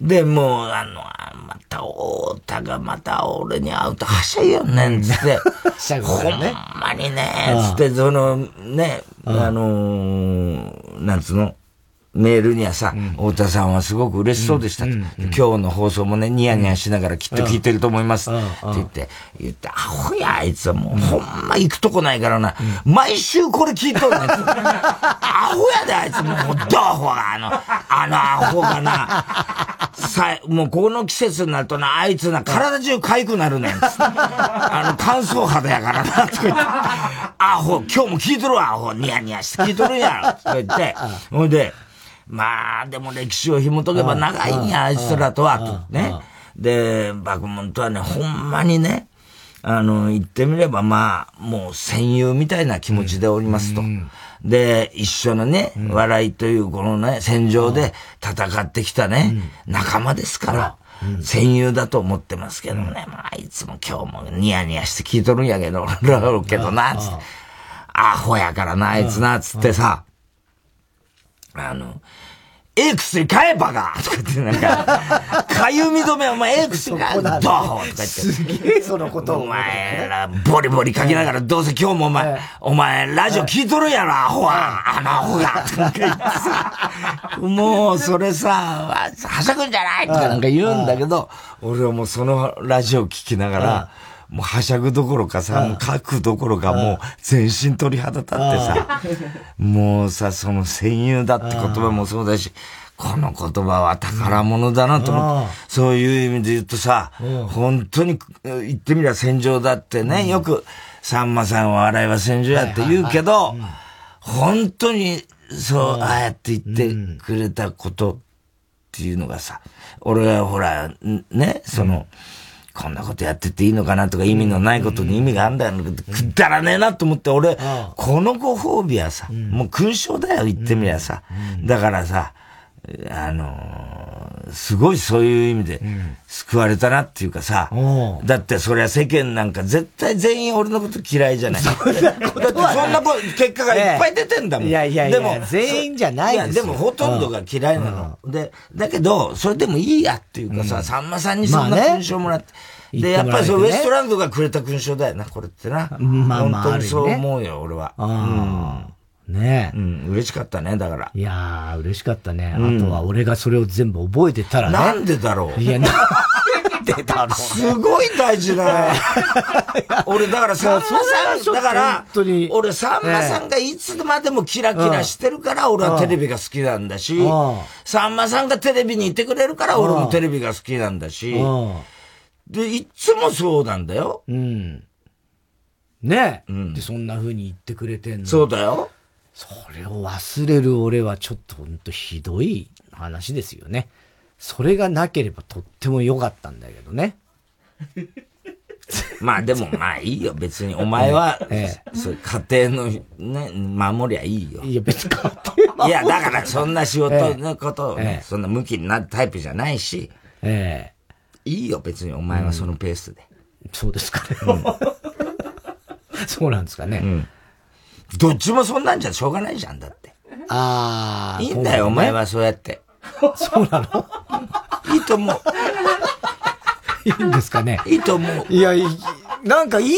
で、もう、あの、また、太田がまた俺に会うとはしゃいよねん、つって、ほんまにね、つって、その、ね、あのなんつうの、メールにはさ、太田さんはすごく嬉しそうでした、今日の放送もね、ニヤニヤしながらきっと聞いてると思います。って言って、言って、アホや、あいつはもう、ほんま行くとこないからな。毎週これ聞いとんねん。アホやで、あいつ。もう、どアホが、あの、あのアホがな、さ、もうこの季節になるとな、あいつな、体中痒くなるねん。あの、乾燥肌やからな、とか言って、アホ、今日も聞いとるわ、アホ、ニヤニヤして聞いとるやろ、とか言って、ほいで、まあ、でも歴史を紐解けば長いんや、あいつらとは、と。ね。で、爆問とはね、ほんまにね、あの、言ってみれば、まあ、もう戦友みたいな気持ちでおりますと。で、一緒のね、笑いというこのね、戦場で戦ってきたね、仲間ですから。戦友だと思ってますけどね。まあ、あいつも今日もニヤニヤして聞いとるんやけど、けどな、つって。アホやからな、あいつな、つってさ。あの、ええ薬買えばがとか言ってなんか、かゆみ止めお前ええ薬買えどう？とか言って。すげえそのこと。お前ら、ボリボリ書きながら、どうせ今日もお前、お前、ラジオ聞いとるやろ、アホは。あのアホが。とか言ってさ、もう、それさ、はしゃぐんじゃない。とかなんか言うんだけど、俺はもうそのラジオ聞きながら、もうはしゃぐどころかさ、もう書くどころかもう全身鳥肌立ってさ、もうさ、その戦友だって言葉もそうだし、この言葉は宝物だなと思って、そういう意味で言うとさ、本当に言ってみりゃ戦場だってね、よく、さんまさんは笑いは戦場やって言うけど、本当に、そう、ああやって言ってくれたことっていうのがさ、俺はほら、ね、その、こんなことやってていいのかなとか意味のないことに意味があるんだよ。くだらねえなと思って、俺、このご褒美はさ、もう勲章だよ、言ってみりゃさ。だからさ、あのすごいそういう意味で、救われたなっていうかさ、だってそりゃ世間なんか絶対全員俺のこと嫌いじゃない。だってそんな結果がいっぱい出てんだもん。いやいやいや、でも全員じゃないですよ。いや、でもほとんどが嫌いなの。で、だけど、それでもいいやっていうかさ、さんまさんにそんな勲章もらって、で、やっぱりそウエストランドがくれた勲章だよな、これってな。まあまあ。本当にそう思うよ、俺は。うん。ねえ。うん、嬉しかったね、だから。いやー、嬉しかったね。あとは俺がそれを全部覚えてたらね。なんでだろう？いや、なんでだろう？すごい大事だよ。俺、だからさんまさん、だから、俺、さんまさんがいつまでもキラキラしてるから、俺はテレビが好きなんだし、さんまさんがテレビにいてくれるから、俺もテレビが好きなんだし、で、いつもそうなんだよ。うん。ねえ。うん、で、そんな風に言ってくれてんの。そうだよ。それを忘れる俺はちょっとほんとひどい話ですよね。それがなければとっても良かったんだけどね。まあでもまあいいよ。別にお前は、ええ、そう家庭のね、守りゃいいよ。いや別に家 庭いやだからそんな仕事のことをね、え、そんな向きになるタイプじゃないし。ええ。いいよ、別にお前はそのペースで。うん、そうですかね。うん、そうなんですかね。うん。どっちもそんなんじゃしょうがないじゃん、だって。ああ。いいんだよ、ね、お前はそうやって。そうなの？いいと思う。いいんですかね？いいと思う。いや、いなんかいい、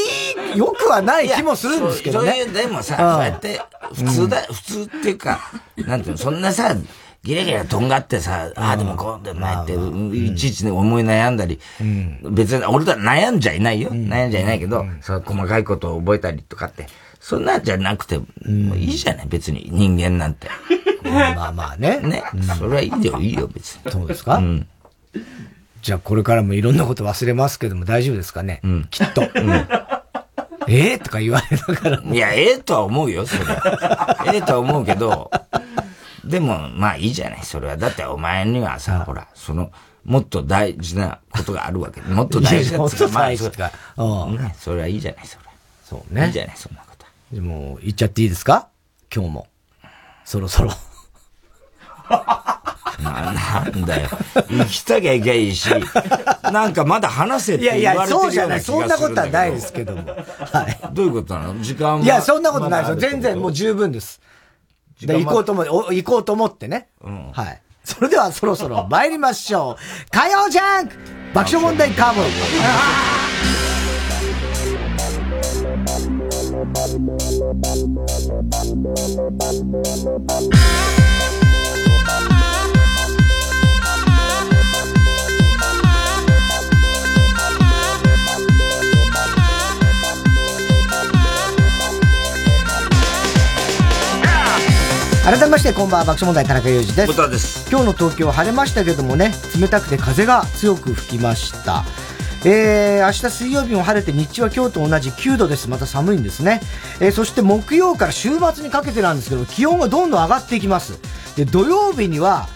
よくはない気もするんですけどね。そういう、でもさ、そうやって、普通だ、普通っていうか、なんていうの、そんなさ、ギラギラとんがってさ、ああでもこうでもないって、いちいち思い悩んだり、別に俺とは悩んじゃいないよ。悩んじゃいないけど、そう細かいことを覚えたりとかって、そんなんじゃなくて、もういいじゃない、別に人間なんて。まあまあね。ね。それはいいよ、いいよ、別に。そうですか？うん。じゃあこれからもいろんなこと忘れますけども大丈夫ですかね？うん。きっと。うん。ええとか言われながら。いや、ええとは思うよ、それ。ええとは思うけど、でも、まあいいじゃない、それは。だってお前にはさ、ほら、その、もっと大事なことがあるわけ。もっと大事なことが、大事か。うん。それはいいじゃない、それ。そうね。いいじゃない、そんなも、言っちゃっていいですか？今日も。そろそろ。な、なんだよ。生きたきゃいけないし、なんかまだ話せって言われてるような気がするんだけど。いやいや、そうじゃない。そんなことはないですけども。はい。どういうことなの？時間いや、そんなことないですよ。全然もう十分です。で、行こうと思って、行こうと思ってね。うん。はい。それではそろそろ参りましょう。火曜ジャンク爆笑問題カーボー 改めましてこんばんは爆笑問題田中裕二です。です。今日の東京晴れましたけどもね冷たくて風が強く吹きましたえー、明日水曜日も晴れて日中は今日と同じ9度です。また寒いんですね。えー、そして木曜から週末にかけてなんですけど、気温がどんどん上がっていきます。で、土曜日には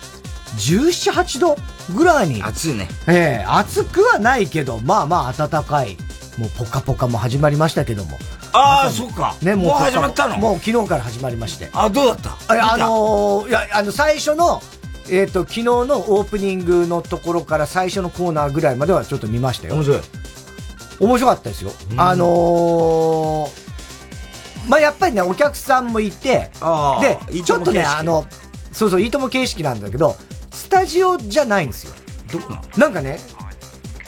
17、8度ぐらいに。暑いね。えー、暑くはないけど、まあまあ暖かい。もうポカポカも始まりましたけども。ああ、そうか。ね、もう始まったの？もう昨日から始まりまして。あ、どうだった？あのー、いや、あの、最初の、えっ、ー、と、昨日のオープニングのところから最初のコーナーぐらいまではちょっと見ましたよ。面白い。面白かったですよ。あのー、まあ、やっぱりね、お客さんもいて、で、ちょっとね、あの、そうそう、いいとも形式なんだけど、スタジオじゃないんですよ。どこななんかね、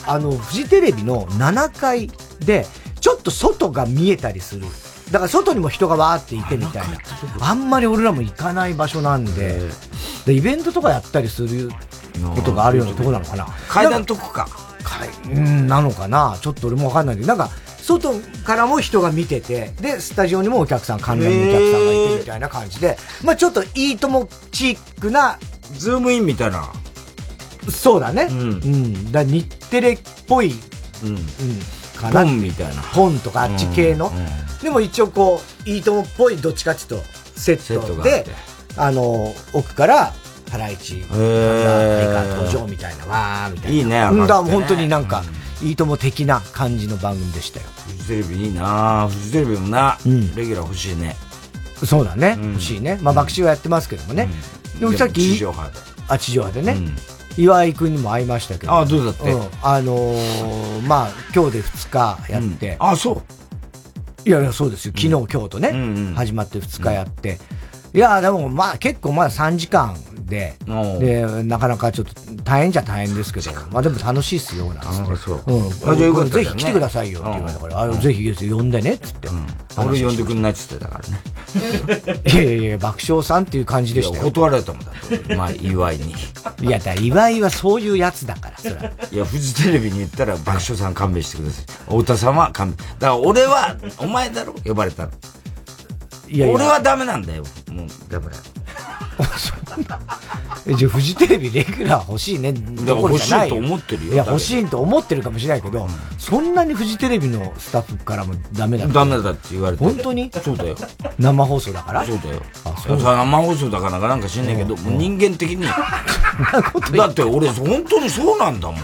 あの、フジテレビの7階で、ちょっと外が見えたりする。だから外にも人がわーっていてみたいな。あんまり俺らも行かない場所なんで、で、イベントとかやったりすることがあるようなとこなのかな。階段とこか。階、うん、なのかな。ちょっと俺もわかんないけど、なんか、外からも人が見てて、で、スタジオにもお客さん、観覧のお客さんがいてみたいな感じで、まあちょっといいともチックな、ズームインみたいな。そうだね。うん。うん、だ日テレっぽい、うん。うんかな。本みたいな。本とかあっち系の。うんうん、でも一応こう、いいともっぽいどっちかっていうと、セットで、あの、奥から、ハライチ、メーカー登場みたいな、わーみたいな。いいね、うん、だ本当になんか、いいとも的な感じの番組でしたよ。フジテレビいいなフジテレビもな、うん、レギュラー欲しいね。そうだね、欲しいね。まあ、爆笑はやってますけどもね。でもさっき、地上波で。あ、地上波でね。岩井くんにも会いましたけど。あどうだって、うん、あのー、まあ、今日で2日やって。うん、あそういやいや、そうですよ。昨日、今日とね、始まって2日やって。いや、でも、まあ、結構まだ3時間で、で、なかなかちょっと大変じゃ大変ですけど、まあでも楽しいっすよ、なんつって。そう。うん。ぜひ来てくださいよって言われたから、あぜひ呼んでねっつって。俺呼んでくんないっつってたからね。いやいやいや、爆笑さんっていう感じでしたよ。断られたもんだって。まあ、岩井に。いや、だ岩井はそういうやつだから、それいや、フジテレビに言ったら爆笑さん勘弁してください。太田さんは勘弁。だから俺は、お前だろ呼ばれたの。いやいや俺はダメなんだよ。もう、だから。じゃあフジテレビレギュラー欲しいね。だから欲しいと思ってるよ。いや、欲しいと思ってるかもしれないけど、うん、そんなにフジテレビのスタッフからもダメだダメだって言われて。本当に？そうだよ。生放送だから？そうだよ。あ、そう生放送だからなんか知んないけど、もう人間的に。だって俺、本当にそうなんだもん。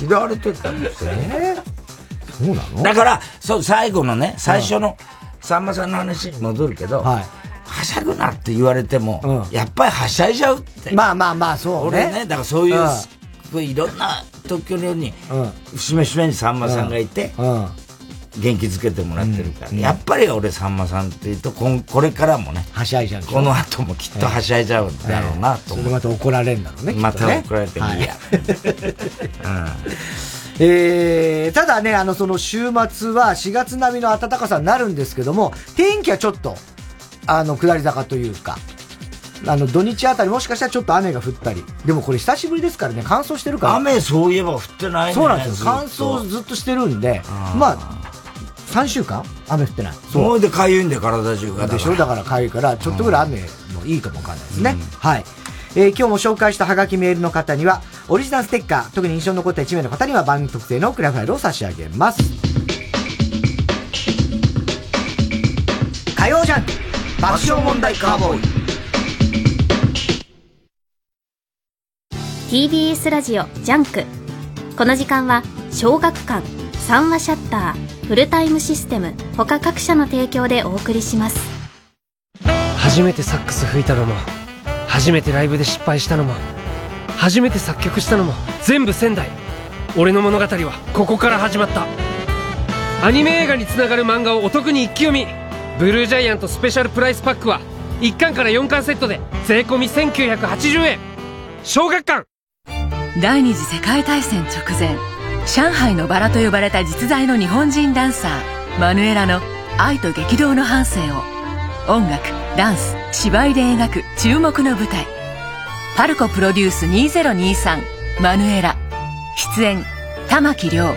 嫌われてたんですよ。えー、そうなの？だから、そう、最後のね、最初の、さんまさんの話に戻るけど、はい。はしゃぐなって言われても、うん、やっぱりはしゃいじゃうって。まあまあまあ、そうね。俺ね、だからそういう、うん、いろんな東京のように、うん、節目節目にさんまさんがいて、うん、元気づけてもらってるから、やっぱり俺さんまさんっていうとここれからもねはしゃいじゃうこの後もきっとはしゃいじゃうんだろうなと思う、それまた怒られるんだろうねまた怒られてもいいや、えー、ただね、あの、その週末は4月並みの暖かさになるんですけども、天気はちょっとあの、下り坂というか、あの、土日あたりもしかしたらちょっと雨が降ったり。でもこれ久しぶりですからね、乾燥してるから。雨そういえば降ってないね。そうなんですよ。乾燥ずっとしてるんで、まあ、3週間？雨降ってない。そう。でかゆいんで体中が。でしょ？だからかゆいから、ちょっとぐらい雨もいいかもわかんないですね。はい。えー、今日も紹介したハガキメールの方には、オリジナルステッカー、特に印象に残った1名の方には番組特製のクラファイルを差し上げます。火曜ジャンク爆笑問題カーボーイ。TBS ラジオジャンク。この時間は小学館三和シャッターフルタイムシステム他各社の提供でお送りします。初めてサックス吹いたのも初めてライブで失敗したのも初めて作曲したのも全部仙台。俺の物語はここから始まった。アニメ映画につながる漫画をお得に一気読み。ブルージャイアントスペシャルプライスパックは1巻から4巻セットで税込1980円。小学館。第二次世界大戦直前上海のバラと呼ばれた実在の日本人ダンサーマヌエラの愛と激動の半生を。音楽ダンス芝居で描く注目の舞台。パルコプロデュース2023マヌエラ。出演玉木亮。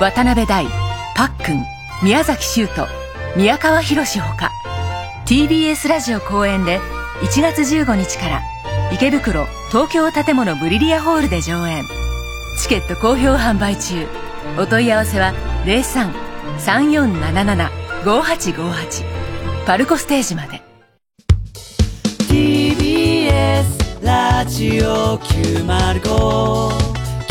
渡辺大。パックン。宮崎修斗。宮川博ほか。TBS ラジオ公演で1月15日から池袋東京建物ブリリアホールで上演。チケット好評販売中。お問い合わせは03-3477-5858パルコステージまで。TBS ラジオ905954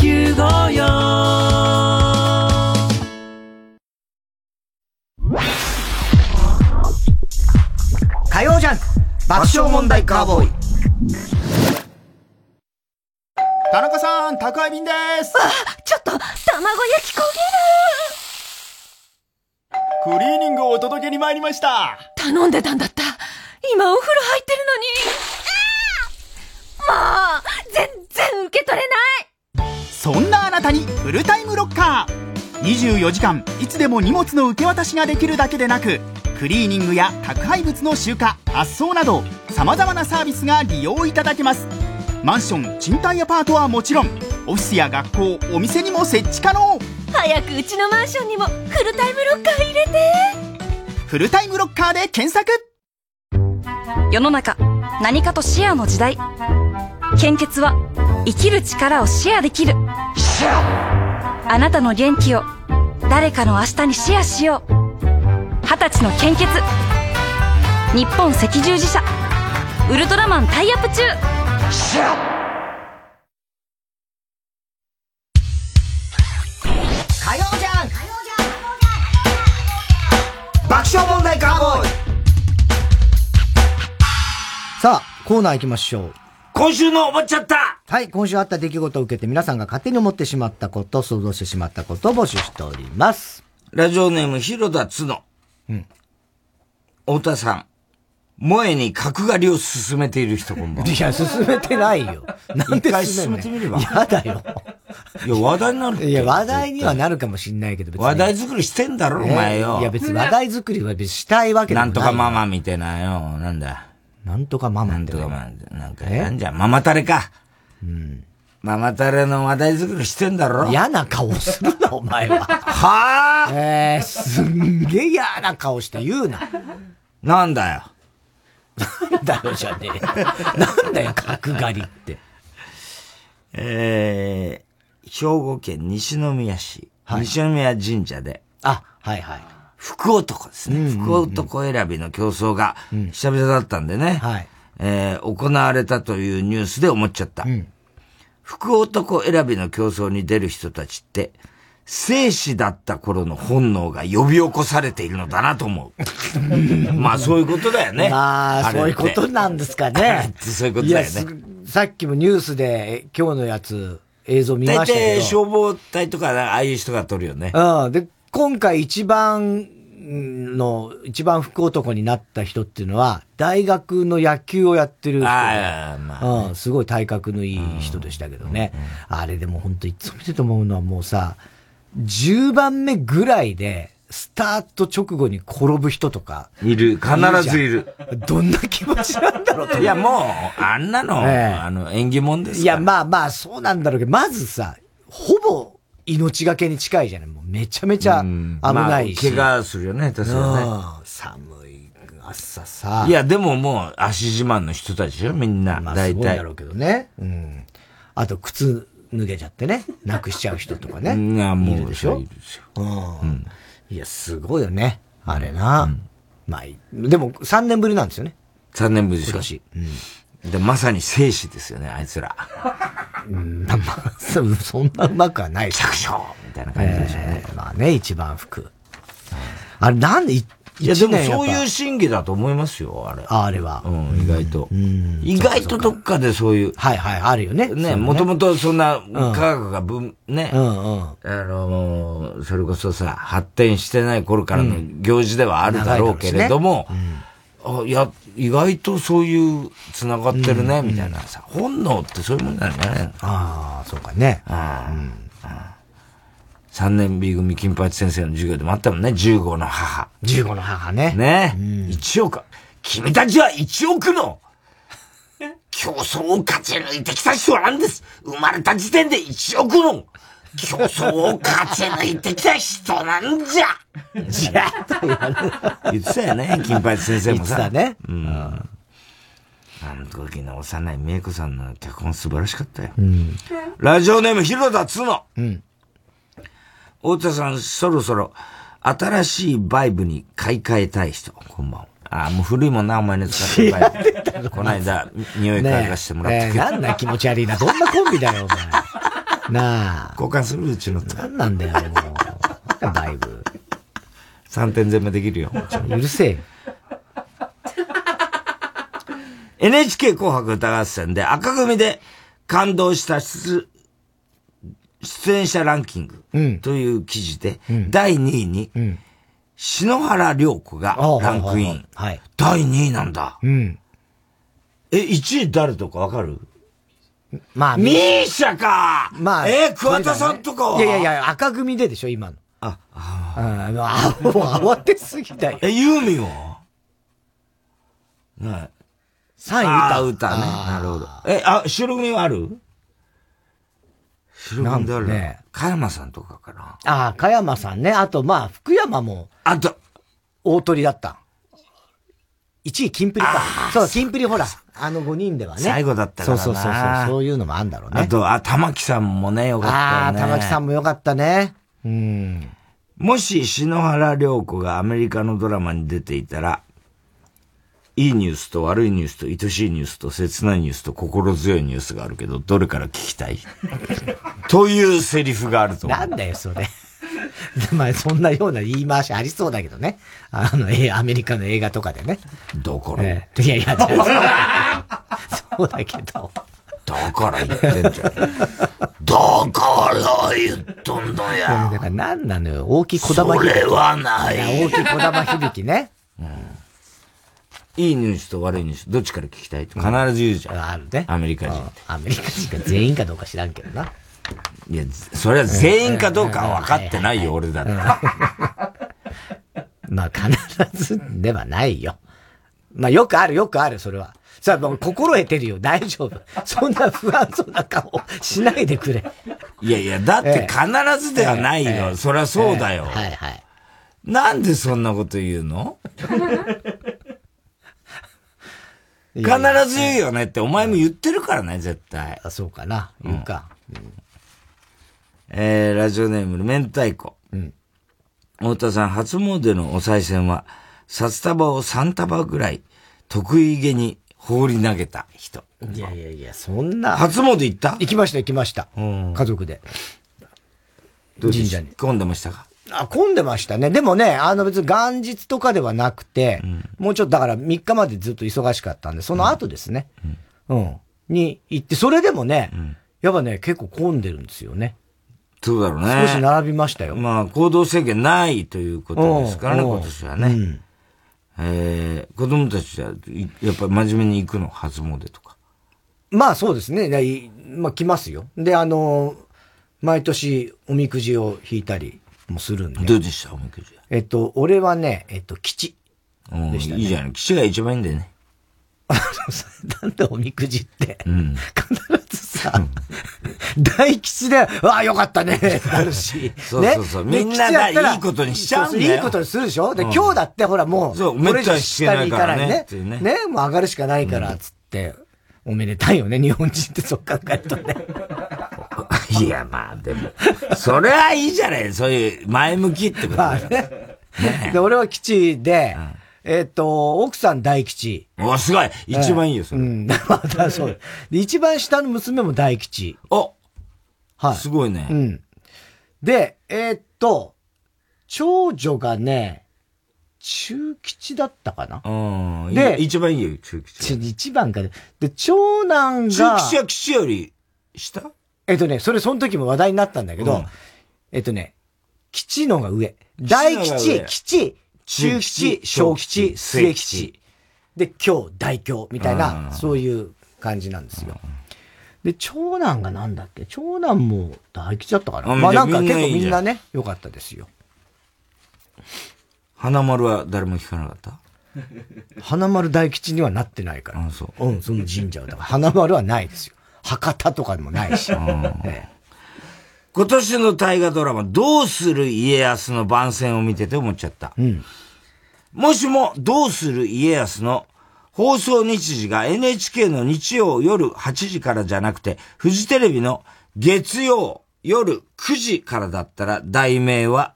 火曜ジャンク爆笑問題カーボーイ。田中さん宅配便です。あちょっと卵焼き焦げるクリーニングをお届けに参りました。頼んでたんだった。今お風呂入ってるのに。もう全然受け取れない。そんなあなたにフルタイムロッカー。24時間いつでも荷物の受け渡しができるだけでなくクリーニングや宅配物の集荷発送などさまざまなサービスが利用いただけます。マンション賃貸アパートはもちろんオフィスや学校お店にも設置可能。早くうちのマンションにもフルタイムロッカー入れて。フルタイムロッカーで検索。世の中何かとシェアの時代。献血は生きる力をシェアできる。あなたの元気を誰かの明日にシェアしよう。二十歳の献血。日本赤十字社。ウルトラマンタイアップ中。火曜じゃん。爆笑問題カーボーイ。さあ、コーナー行きましょう。今週の思っちゃったはい、今週あった出来事を受けて皆さんが勝手に思ってしまったこと、想像してしまったことを募集しております。ラジオネーム、広田つの。うん。太田さん。萌えに角刈りを進めている人こんばんいや、進めてないよ。なんで進めてみれば。嫌だよ。いや、話題になるいや、話題にはなるかもしんないけど、話題作りしてんだろ、お前よ。いや、別に話題作りは別にしたいわけだなんとかママみたいなよ。なんだ。なんとかママなんとかママ。なんか、なんじゃ、ママタレか。うん。ママタレの話題作りしてんだろ嫌な顔するな、お前は。はあえー、すんげえ嫌な顔して言うな。なんだよ。なんだよ、じゃねえ。なんだよ、角刈りって。えー、兵庫県西宮市、はい、西宮神社で。あ、はいはい。福男ですね。うんうんうん、福男選びの競争が久々だったんでね。はい。えー、行われたというニュースで思っちゃった。うん福男選びの競争に出る人たちって、生死だった頃の本能が呼び起こされているのだなと思う。まあそういうことだよね。まあそういうことなんですかね。そういうことだよね。さっきもニュースで今日のやつ映像見ましたけど。大体消防隊とかああいう人が撮るよね。うん。で、今回一番の一番福男になった人っていうのは、大学の野球をやってる人あ、まあ、うん、すごい体格のいい人でしたけどね。うんうん、あれでも本当いつも見てて思うのはもうさ、10番目ぐらいで、スタート直後に転ぶ人とか。いる。必ずいる。どんな気持ちなんだろうと。いや、もう、あんなの、えあの、演技もんですいや、まあまあ、そうなんだろうけど、まずさ、ほぼ命がけに近いじゃない。もうめちゃめちゃ危ないし。まあ、怪我するよね、確かにね。寒い朝さ。いや、でももう足自慢の人たちよ、みんな。まあ、大体。だろうけどね。うん。あと、靴脱げちゃってね、なくしちゃう人とかね。いや、もう。いるでしょ？いるでしょ。うん。いや、すごいよね。あれな。うん、まあ、でも3年ぶりなんですよね。3年ぶりでしょ。今年。うん。で、まさに生死ですよね、あいつら。うん、まあ、そん なうまくはないし。着床みたいな感じでしょうね。えー、まあね、一番服。あれ、なんで、いや、でもそういう審議だと思いますよ、あれ。あ、あれは。うん、意外と。うん、意外とどっかでそういう。はいはい、あるよね。ね、もともとそんな科学が分、ね。うんうん。あの、それこそさ、発展してない頃からの行事ではあるだろうけれども、あ、いや、意外とそういう繋がってるね、みたいなさ、本能ってそういうもんなんじゃないああ、そうかね。あん。三年 B 組金八先生の授業でもあったもんね、十五の母。十五の母ね。ね。一、億。君たちは一億の 競争を勝ち抜いてきた人なんです。生まれた時点で一億の競争を勝ち抜いてきた人なんじゃじゃあ言ってたよね、金八先生もさ。言ってたね。うん。あの時の幼い美恵子さんの脚本素晴らしかったよ。うん、ラジオネーム広田つの。うん。大田さん、そろそろ新しいバイブに買い替えたい人。こんばんは。ああ、もう古いもんな、お前の使ってバイブ。この間、匂い嗅がしてもらったけど。ね、なんだ気持ち悪いな。どんなコンビだよ、お前。なあ。交換するうちの。なんなんだよ、もう。バイブ。3点全部できるよ。うるせえ。NHK 紅白歌合戦で赤組で感動した出出演者ランキングという記事で、うん、第2位に、うん、篠原涼子がランクイン。はい、第2位なんだ。うん、え、1位誰とかわかる？まあ、ミーシャかまあ、えー、桑田さんとかは、ね、いやいやいや、赤組ででしょ、今の。あ、ああ、もう慌てすぎたよ。え、ユーミンは？はい。3位歌。歌ね。なるほど。え、あ、白組はある？白組である？ね。加山さんとかかな。ああ、加山さんね。あと、まあ、福山も。あと、大鳥だった。1位、キンプリか。そう、キンプリほら、あの5人ではね。最後だったからそうそうそうそう、そういうのもあんだろうね。あと、あ、玉木さんもね、よかったね。ああ、玉木さんもよかったね。うん。もし、篠原涼子がアメリカのドラマに出ていたら、いいニュースと悪いニュースと愛しいニュースと切ないニュースと心強いニュースがあるけど、どれから聞きたい？というセリフがあると思う。なんだよ、それ。まあ、そんなような言い回しありそうだけどね。あの、え、アメリカの映画とかでね。どこの、えー、いやいや、そうだけど。だから言ってんじゃん？だから言っとんのや？だから何なのよ。大きい小玉響き。それはない。大きい小玉響きね。うん。いいニュースと悪いニュース、どっちから聞きたい？と必ず言うじゃん。あるね。アメリカ人。アメリカ人が全員かどうか知らんけどな。いや、それは全員かどうかは分かってないよ、俺だって。まあ、必ずではないよ。まあ、よくある、よくある、それは。さあ、もう心得てるよ。大丈夫。そんな不安そうな顔しないでくれ。いやいや、だって必ずではないよ。ええ、そりゃそうだよ、え。はいはい。なんでそんなこと言うの？必ず言うよねって、お前も言ってるからね、絶対。あ、そうかな。言うか。うん、えー、ラジオネーム、明太子。うん。太田さん、初詣のお賽銭は、札束を3束ぐらい、得意げに放り投げた人。いやいやいや、そんな。初詣行った？行きました、行きました。家族で。神社に。混んでましたか？あ、混んでましたね。でもね、あの別に元日とかではなくて、うん、もうちょっとだから3日までずっと忙しかったんで、その後ですね。うん。うん、に行って、それでもね、うん、やっぱね、結構混んでるんですよね。そうだろうね。少し並びましたよ。まあ、行動制限ないということですからね、今年はね。うん、えー、子供たちは、やっぱり真面目に行くの、初詣とか。まあそうですね。まあ来ますよ。で、あの、毎年おみくじを引いたりもするんで。どうでしたおみくじえっと、俺はね、えっと、吉。でしたね。いいじゃん。吉が一番いいんだよね。なんでおみくじって、うん、必ずさ、大吉で、わあ、よかったね、なるし。そうそうそう。ね、みんながいいことにしちゃうんだよ。いいことにするでしょ？で、今日だってほらもう、そう、めっちゃ下に行かないね。ね、ね、もう上がるしかないから、つって、おめでたいよね、日本人ってそっから帰るとね。いや、まあでも、それはいいじゃない、そういう前向きってことだよ。ね。で、俺は基地で、えっ、と、奥さん大吉。お、すごい一番いいよ、それ。うん、またそう。で、一番下の娘も大吉。おはい。すごいね。うん。で、えっ、と、長女がね、中吉だったかなうん。で、一番いいよ、中吉。一番かで。で、長男が。中吉は吉より下？えっとね、それその時も話題になったんだけど、うん、えっとね、吉のが上。大吉、吉、中吉、小吉、末吉。で、今日、大凶みたいな、そういう感じなんですよ。で、長男がなんだっけ？長男も大吉だったかな？まあなんか結構みんなね、良かったですよ。花丸は誰も聞かなかった？花丸大吉にはなってないから。う。うん、その神社は。だから花丸はないですよ。博多とかでもないし。ええ、今年の大河ドラマ、どうする家康の番宣を見てて思っちゃった。うん、もしも、どうする家康の放送日時が NHK の日曜夜8時からじゃなくて、フジテレビの月曜夜9時からだったら、題名は、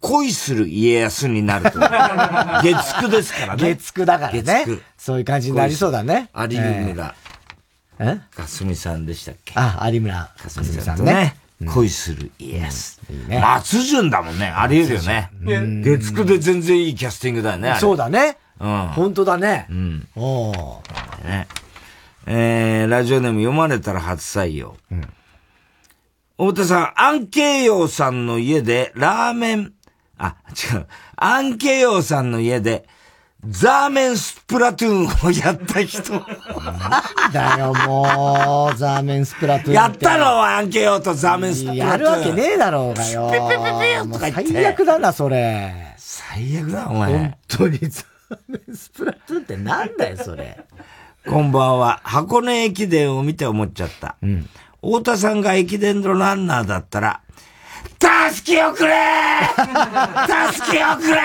恋する家康になると。月9ですからね。月9だからね。月9。そういう感じになりそうだね。有村。えかすみさんでしたっけ？あ、有村かすみさんね。恋する家康。松潤だもんね。あり得るよね。月9で全然いいキャスティングだよね。そうだね。うん。本当だね。うん。おね。えー、ラジオネーム読まれたら初採用。うん。太田さん、アンケイヨウさんの家でラーメンあ、違う。アンケヨウさんの家で、ザーメンスプラトゥーンをやった人。なんだよ、もう、ザーメンスプラトゥーン。やったのアンケヨウとザーメンスプラトゥーン。やるわけねえだろうがよ。ピピピピとか言って。最悪だな、それ。最悪だ、お前。本当にザーメンスプラトゥーンってなんだよ、それ。こんばんは。箱根駅伝を見て思っちゃった。うん。太田さんが駅伝のランナーだったら、助けをくれ 助けをくれ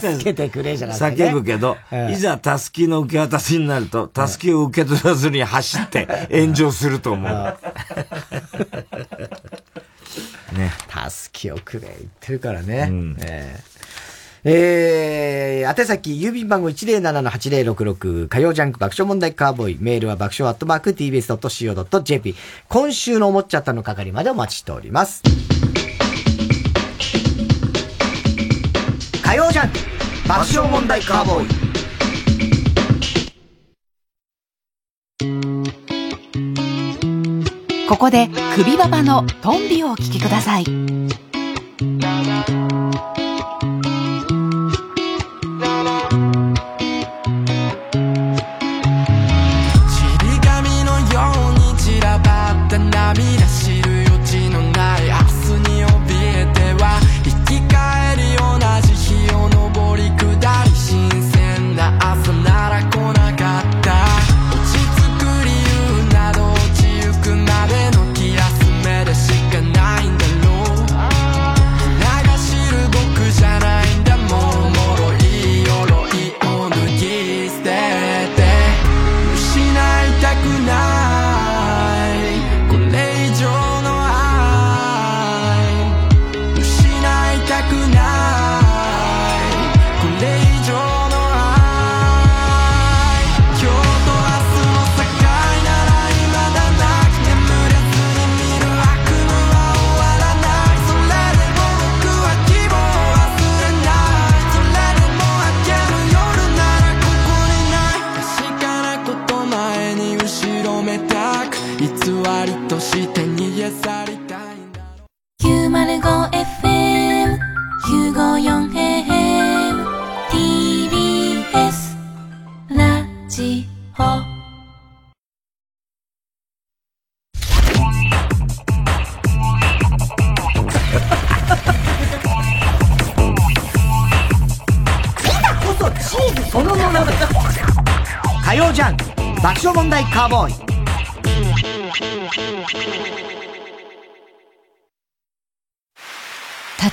助けてくれじゃなくて、ね、叫ぶけど、いざ助けの受け渡しになると、助けを受け取らずに走って炎上すると思う。ね。助けをくれ言ってるからね。うん、えー。えー、宛先、郵便番号107-8066、火曜ジャンク爆笑問題カーボーイ、メールは爆笑アットマーク tbs.co.jp、今週の思っちゃったの係までお待ちしております。火曜ジャンク爆笑問題カーボーイ。ここで首ババのトンビをお聴きください。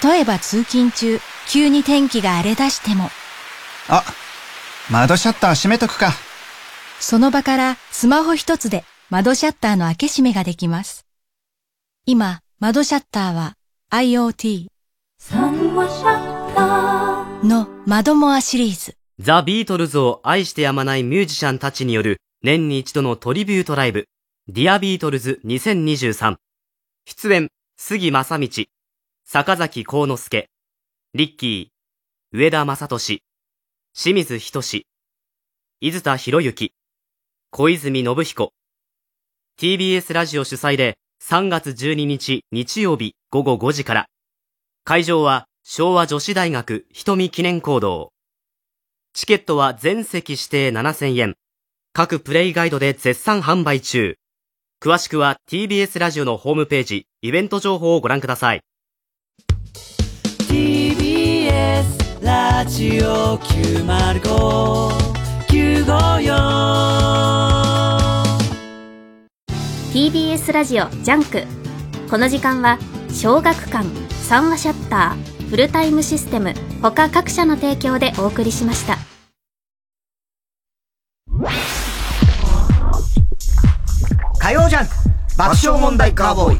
例えば通勤中、急に天気が荒れ出しても。あ、窓シャッター閉めとくか。その場からスマホ一つで窓シャッターの開け閉めができます。今、窓シャッターは IoT のマドモアシリーズ。ザ・ビートルズを愛してやまないミュージシャンたちによる年に一度のトリビュートライブ、ディアビートルズ2023。出演、杉正道、坂崎幸之助、リッキー、上田正俊、清水仁伊豆田博之、小泉信彦。TBS ラジオ主催で3月12日日曜日午後5時から。会場は昭和女子大学瞳記念講堂。チケットは全席指定7000円。各プレイガイドで絶賛販売中。詳しくは TBS ラジオのホームページ、イベント情報をご覧ください。TBS ラジオ905954 TBS ラジオジャンク。この時間は小学館三和シャッターフルタイムシステム他各社の提供でお送りしました。火曜ジャンク爆笑問題カーボーイ。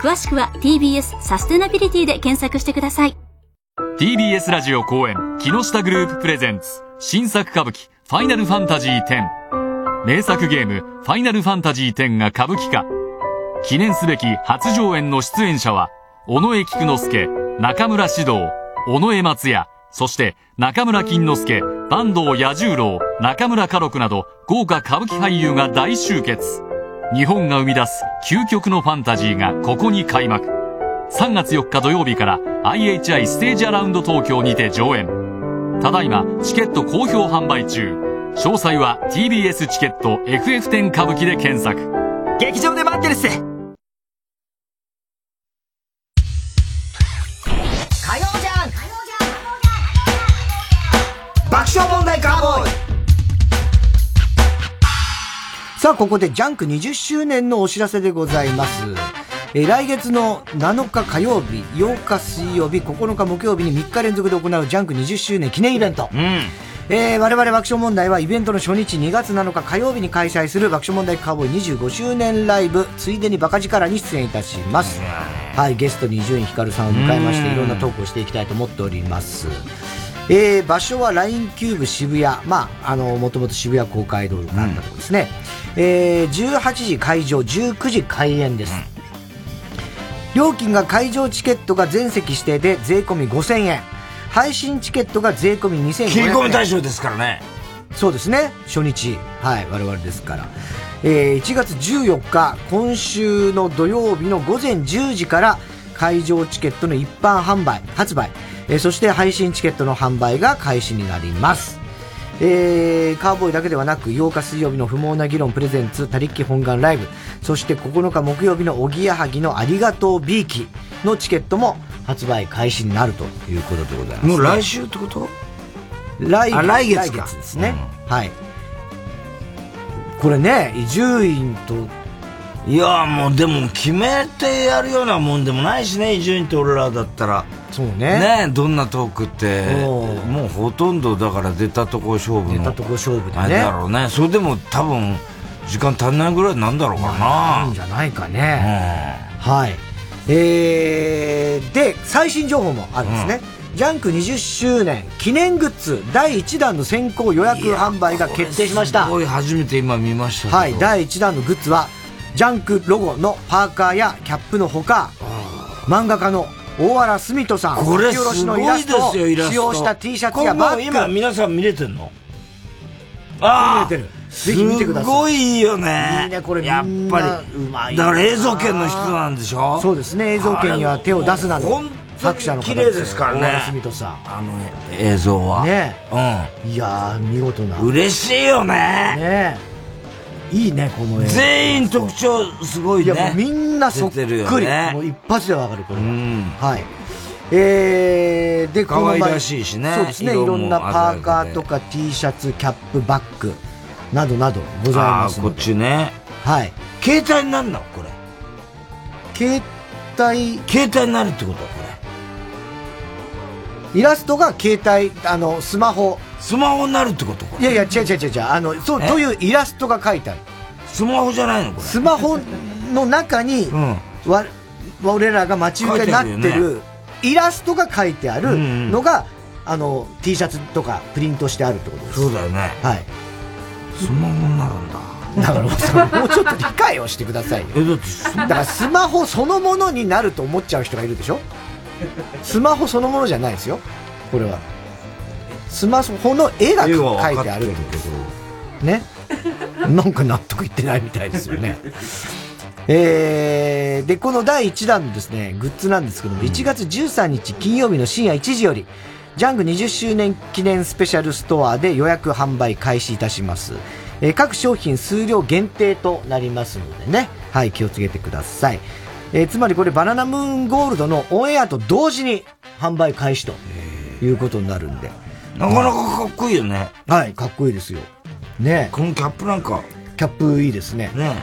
詳しくは TBS サステナビリティで検索してください。TBS ラジオ公演木下グループプレゼンツ新作歌舞伎ファイナルファンタジー10名作ゲームファイナルファンタジー10が歌舞伎化。記念すべき初上演の出演者は尾上菊之助中村獅童尾上松也そして中村金之助坂東彌十郎中村家禄など豪華歌舞伎俳優が大集結。日本が生み出す究極のファンタジーがここに開幕。3月4日土曜日から IHI ステージアラウンド東京にて上演。ただいまチケット好評販売中。詳細は TBS チケット FF10 歌舞伎で検索。劇場で待ってるっす。火曜じゃん。爆笑問題カーボーイ。さあ、ここでジャンク20周年のお知らせでございます。えー来月の7日火曜日、8日水曜日、9日木曜日に3日連続で行うジャンク20周年記念イベント。えー我々爆笑問題はイベントの初日2月7日火曜日に開催する爆笑問題カーボーイ25周年ライブ、ついでにバカ力に出演いたします。はい、ゲストに伊集院光さんを迎えまして、うんいろんなトークをしていきたいと思っております。えー場所は LINE キューブ渋谷。まあ、あの、もともと渋谷公会堂があったところですね。えー18時会場、19時開演です。料金が会場チケットが全席指定で税込み5000円。配信チケットが税込み2500円。切り込み対象ですからね。そうですね。初日。はい、我々ですから。えー1月14日、今週の土曜日の午前10時から会場チケットの一般販売、発売、えーそして配信チケットの販売が開始になります。えーカーボーイだけではなく8日水曜日の不毛な議論プレゼンツ他力本願ライブ。そして9日木曜日のおぎやはぎのありがとうビーキのチケットも発売開始になるということでございます、もう来週ってこと？来あ来月か。ですね、はい。これね伊集院といやもうでも決めてやるようなもんでもないしね伊集院と俺らだったらそうね。ねどんなトークってもうほとんどだから出たとこ勝負の出たとこ勝負でね。あれだろうね。それでも多分時間足んないぐらいなんだろうかな、いいんじゃないかね、はい。えー、で最新情報もあるんですね、ジャンク20周年記念グッズ第1弾の先行予約販売が決定しました。すごい初めて今見ましたはい第1弾のグッズはジャンクロゴのパーカーやキャップのほか漫画家の大原澄人さんこれすごいですのイラストをよイラスト。使用した T シャツやバッグ今皆さん見れてんの？ああ見れてる。ぜひ見てください。すごいよね。いいねこれやっぱり。うまいだから映像権の人なんでしょ？そうですね映像権には手を出すなど作者の方綺麗ですからね。大原澄人さん。あの映像は。ね。うん。いやー見事な。嬉しいよね。ねいいねこの映像全員特徴すごいね。いやもうみんなそっくり、よね。もう一発でわかるこれは、はい。えー、でこの前可愛らしいしねそうですねいろんなパーカーとか T シャツキャップバッグなどなどございますあーこっちね。はい。携帯になるのこれ？携帯携帯になるってことこイラストが携帯あのスマホ。スマホになるってこといやいや違う違う違う違う。あのそうえ？というイラストが書いてあるスマホじゃないのこれ。スマホの中に、わ俺らが待ち受けになってるよるイラストが書いてあるのが、あの T シャツとかプリントしてあるってことです。そうだよね。はい。スマホになるんだ。だからもうちょっと理解をしてくださいよ。えだってだからスマホそのものになると思っちゃう人がいるでしょ？スマホそのものじゃないですよ。これは。スマホの絵が描いてあるってことね。なんか納得いってないみたいですよね。えー、でこの第1弾のですねグッズなんですけども、1月13日金曜日の深夜1時よりジャング20周年記念スペシャルストアで予約販売開始いたします、えー各商品数量限定となりますのでね。はい気をつけてください、えーつまりこれバナナムーンゴールドのオンエアと同時に販売開始ということになるんで。なかなかかっこいいよね。はいかっこいいですよ。ね。このキャップなんか。キャップいいですね。ね。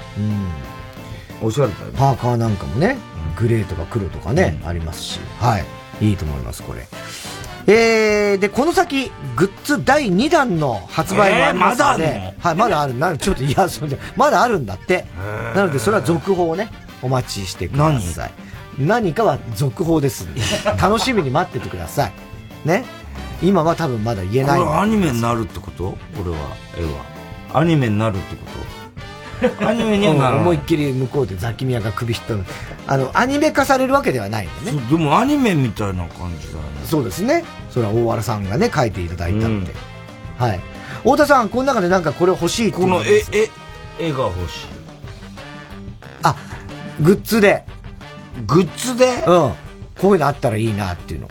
うん。おしゃれだよ。パーカーなんかもね、グレーとか黒とかね、ありますし、はい。いいと思います、これ。えー、で、この先、グッズ第2弾の発売もありますので、えーまだあんの？はい、まだある。なちょっと、いや、それで、まだあるんだって。なので、それは続報をね、お待ちしてください。何？かは続報ですんで、楽しみに待っててください。ね？今は多分まだ言えないこれアニメになるってこと？俺は絵はアニメになるってこと？アニメにはならない 思いっきり向こうでザキミヤが首引っ張る。あの、アニメ化されるわけではないんでね。でもアニメみたいな感じだねそうですね。それは大原さんがね、書いていただいたので。はい。太田さん、この中でなんかこれ欲しいってこの絵絵絵が欲しいあ、グッズで。グッズで？うん。こういうのあったらいいなっていうの。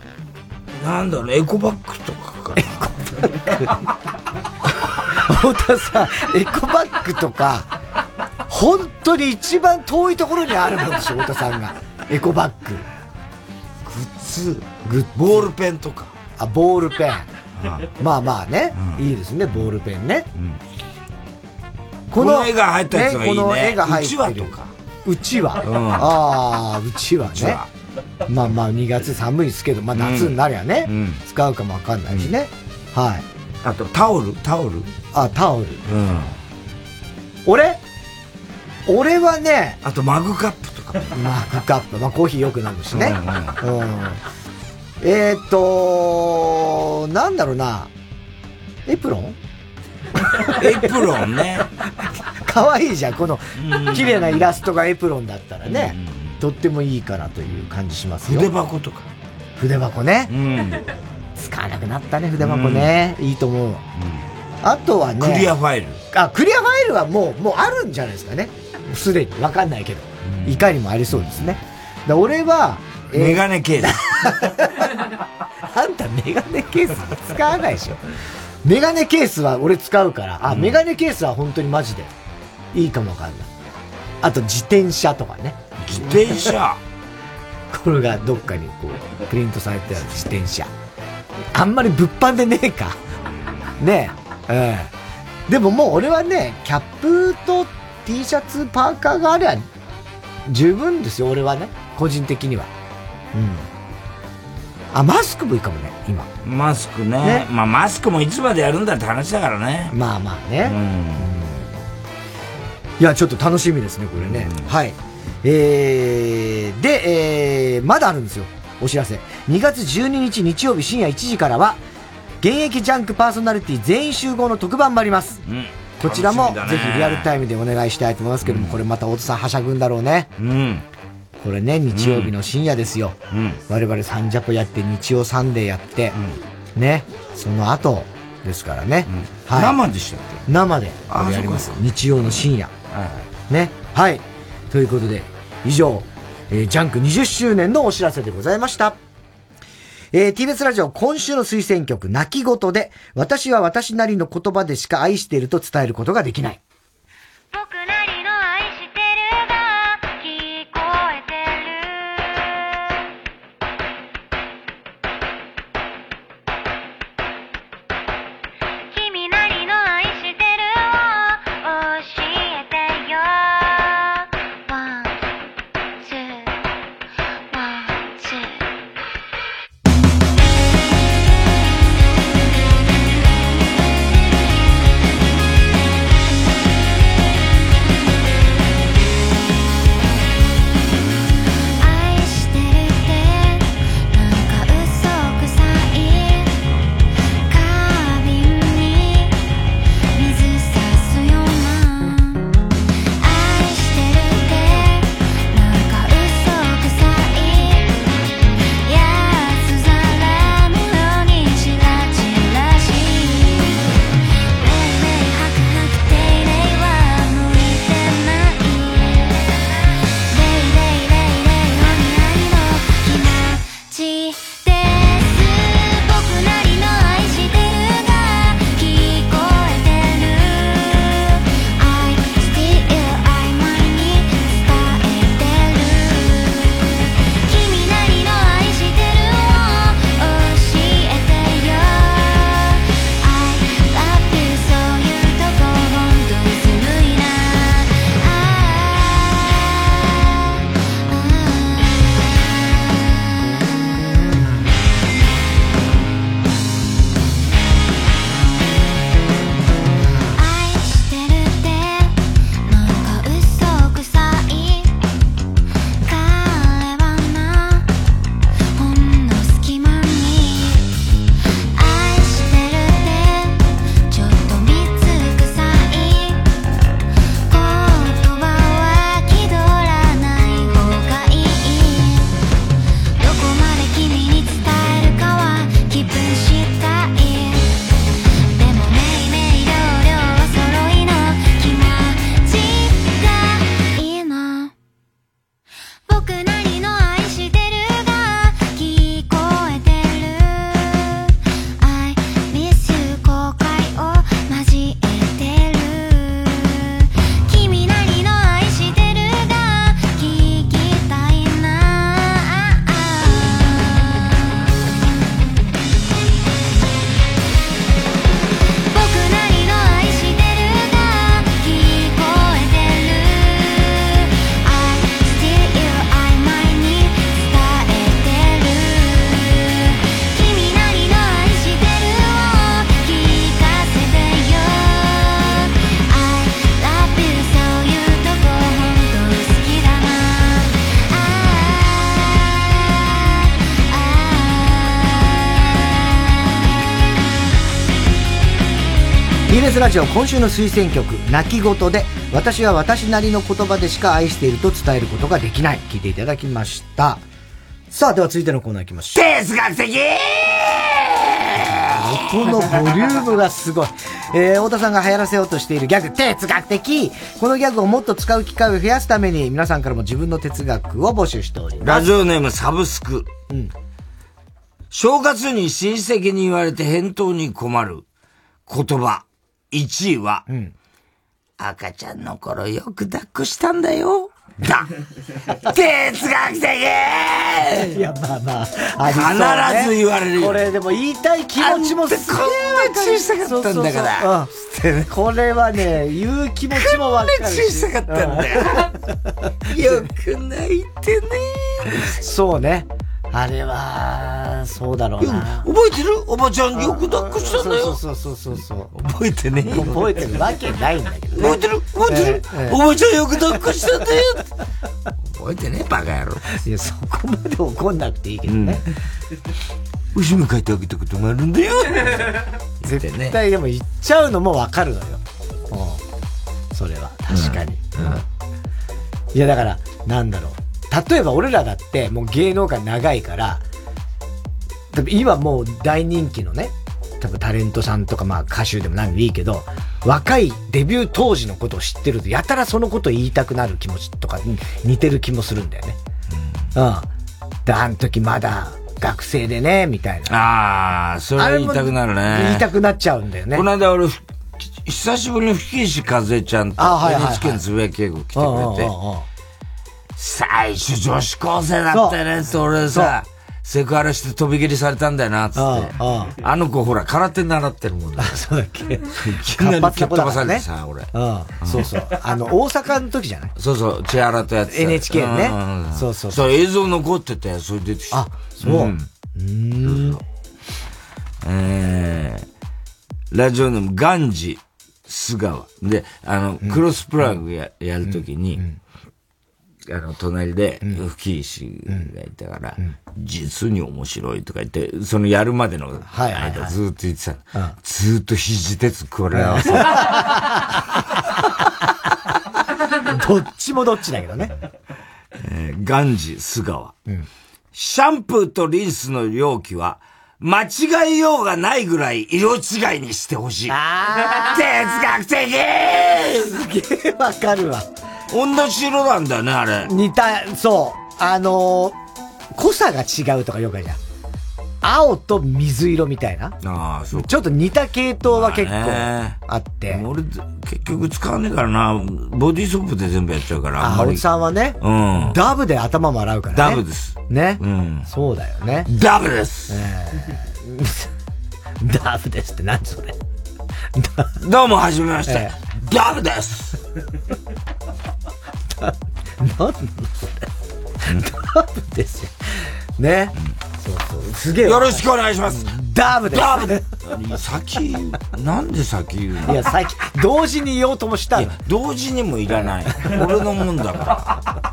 なんだろうエコバッグとかかな太田さん、エコバッグとか、本当に一番遠いところにあるもんでしょ、太田さんが。エコバッグ。グッズグッボールペンとかあ、ボールペン。まあまあね、いいですね、ボールペンね。この絵が入ったやつがいいね。この絵が入ってる。うちわとか。うちわ。うんああ、うちわね。まあまあ2月寒いですけど、まあ夏になりゃね、うん使うかもわかんないしね。はい。あとタオル？タオル？あ、タオル。うん。俺？俺はね、あとマグカップとか。マグカップ。まあコーヒーよく飲むしね。うん。えーっと、なんだろうな。エプロン？エプロンね。可愛いじゃん、この綺麗なイラストがエプロンだったらね、とってもいいかなという感じしますよ。筆箱とか。筆箱ね。うん。使わなくなったね、筆箱ね。いいと思う。あとはね。クリアファイル。あ、クリアファイルはもう、もうあるんじゃないですかね。すでに。わかんないけど。いかにもありそうですね。だ俺は、えーメガネケース。あんたメガネケース使わないでしょ。メガネケースは俺使うから、あ、メガネケースは本当にマジでいいかもわかんない。あと自転車とかね。自転車 これがどっかにこう、プリントされてある自転車。あんまり物販でねえか。ねえ。うん。でももう俺はね、キャップと T シャツ、パーカーがありゃ十分ですよ、俺はね。個人的には。うん。あ、マスクもいいかもね、今。マスクね。ねまあマスクもいつまでやるんだって話だからね。まあまあね。いや、ちょっと楽しみですね、これね。はい。えー、で、えー、まだあるんですよ、お知らせ。2月12日日曜日深夜1時からは、現役ジャンクパーソナリティ全員集合の特番もあります。こちらも、ぜひリアルタイムでお願いしたいと思いますけども、これまた大津さんはしゃぐんだろうね。うん。これね、日曜日の深夜ですよ。我々サンジャポやって、日曜サンデーやって、ね、その後ですからね。はい。生でしたっ生であこれやります日曜の深夜、ね。はい。ということで以上、えージャンク20周年のお知らせでございました。えー TBS ラジオ今週の推薦曲、泣き言で、私は私なりの言葉でしか愛していると伝えることができない。君 TBS ラジオ今週の推薦曲「泣き言」で私は私なりの言葉でしか愛していると伝えることができない聞いていただきましたさあでは続いてのコーナー行きましょう哲学的音のボリュームがすごい。えー、太田さんが流行らせようとしているギャグ、哲学的このギャグをもっと使う機会を増やすために、皆さんからも自分の哲学を募集しております。ラジオネームサブスク。うん。正月に親戚に言われて返答に困る言葉。1位は、うん、赤ちゃんの頃よく抱っこしたんだよ。だ 哲学的いや、まあまあ、あ必ず言われるこれでも言いたい気持ちもすこんな小さかったんだから。これはね、言う気持ちもわかる小さかったんだよ。よく泣いてね。そうね。あれは、そうだろうな。覚えてる？おばちゃんよく抱っこしたんだよ。そうそうそうそう覚えてね覚えてるわけないんだけど、覚えてる？覚えてる、おばちゃんよく抱っこしたんだよ覚えてねバカ野郎。いや、そこまで怒んなくていいけどね。後ろに書いてあげたこともあるんだよ。絶対でも言っちゃうのもわかるのよ。うん。それは、確かに。いや、だから、なんだろう。例えば俺らだってもう芸能界長いから、多分今もう大人気のね、多分タレントさんとかまあ歌手でも何でもいいけど、若いデビュー当時のことを知ってると、やたらそのことを言いたくなる気持ちとかに似てる気もするんだよね。うん。うん。で、あの時まだ学生でね、みたいな。ああ、それ言いたくなるね。言いたくなっちゃうんだよね。この間俺、久しぶりに吹石和恵ちゃんと NHK のつぶやき稽古来てくれて、最初女子高生だったよねって俺さ、セクハラして飛び蹴りされたんだよな、つって。あの子ほら、空手習ってるもんだ。そうだっけ いきなり蹴っ飛ばされてさ、俺。うん。そうそう。あの、大阪の時じゃない？そうそう、千原とやって NHK ね。そうそうそう。映像残ってて、それ出てきあ、そう。うん。えー、ラジオネーム、ガンジ、菅川。で、あの、クロスプラグや、やるときに、あの、隣で、吹石がいたから、実に面白いとか言って、そのやるまでの間ずっと言ってた。ずっと肘鉄これ合わせ どっちもどっちだけどね。えー、ガンジ、菅川。シャンプーとリンスの容器は、間違いようがないぐらい色違いにしてほしい。哲学的すげえわかるわ。同じ色なんだね、あれ。似た、そう。あのー、濃さが違うとかよくあるじゃん。青と水色みたいな。ああ、そう。ちょっと似た系統は結構あって。俺、結局使わねえからな。ボディーソープで全部やっちゃうから。あ、青木さんはね。うん。ダブで頭も洗うからね。ダブです。ね。うん。そうだよね。ダブです。ダブですって何それ。どうも、はじめまして。ダブです。何なのそれ。ダブですよ。ね。そうそう。すげえ。よろしくお願いします。ダブです。ダブ先、なんで先言うの？いや、先、同時に言おうともしたの。同時にもいらない。俺のもんだから。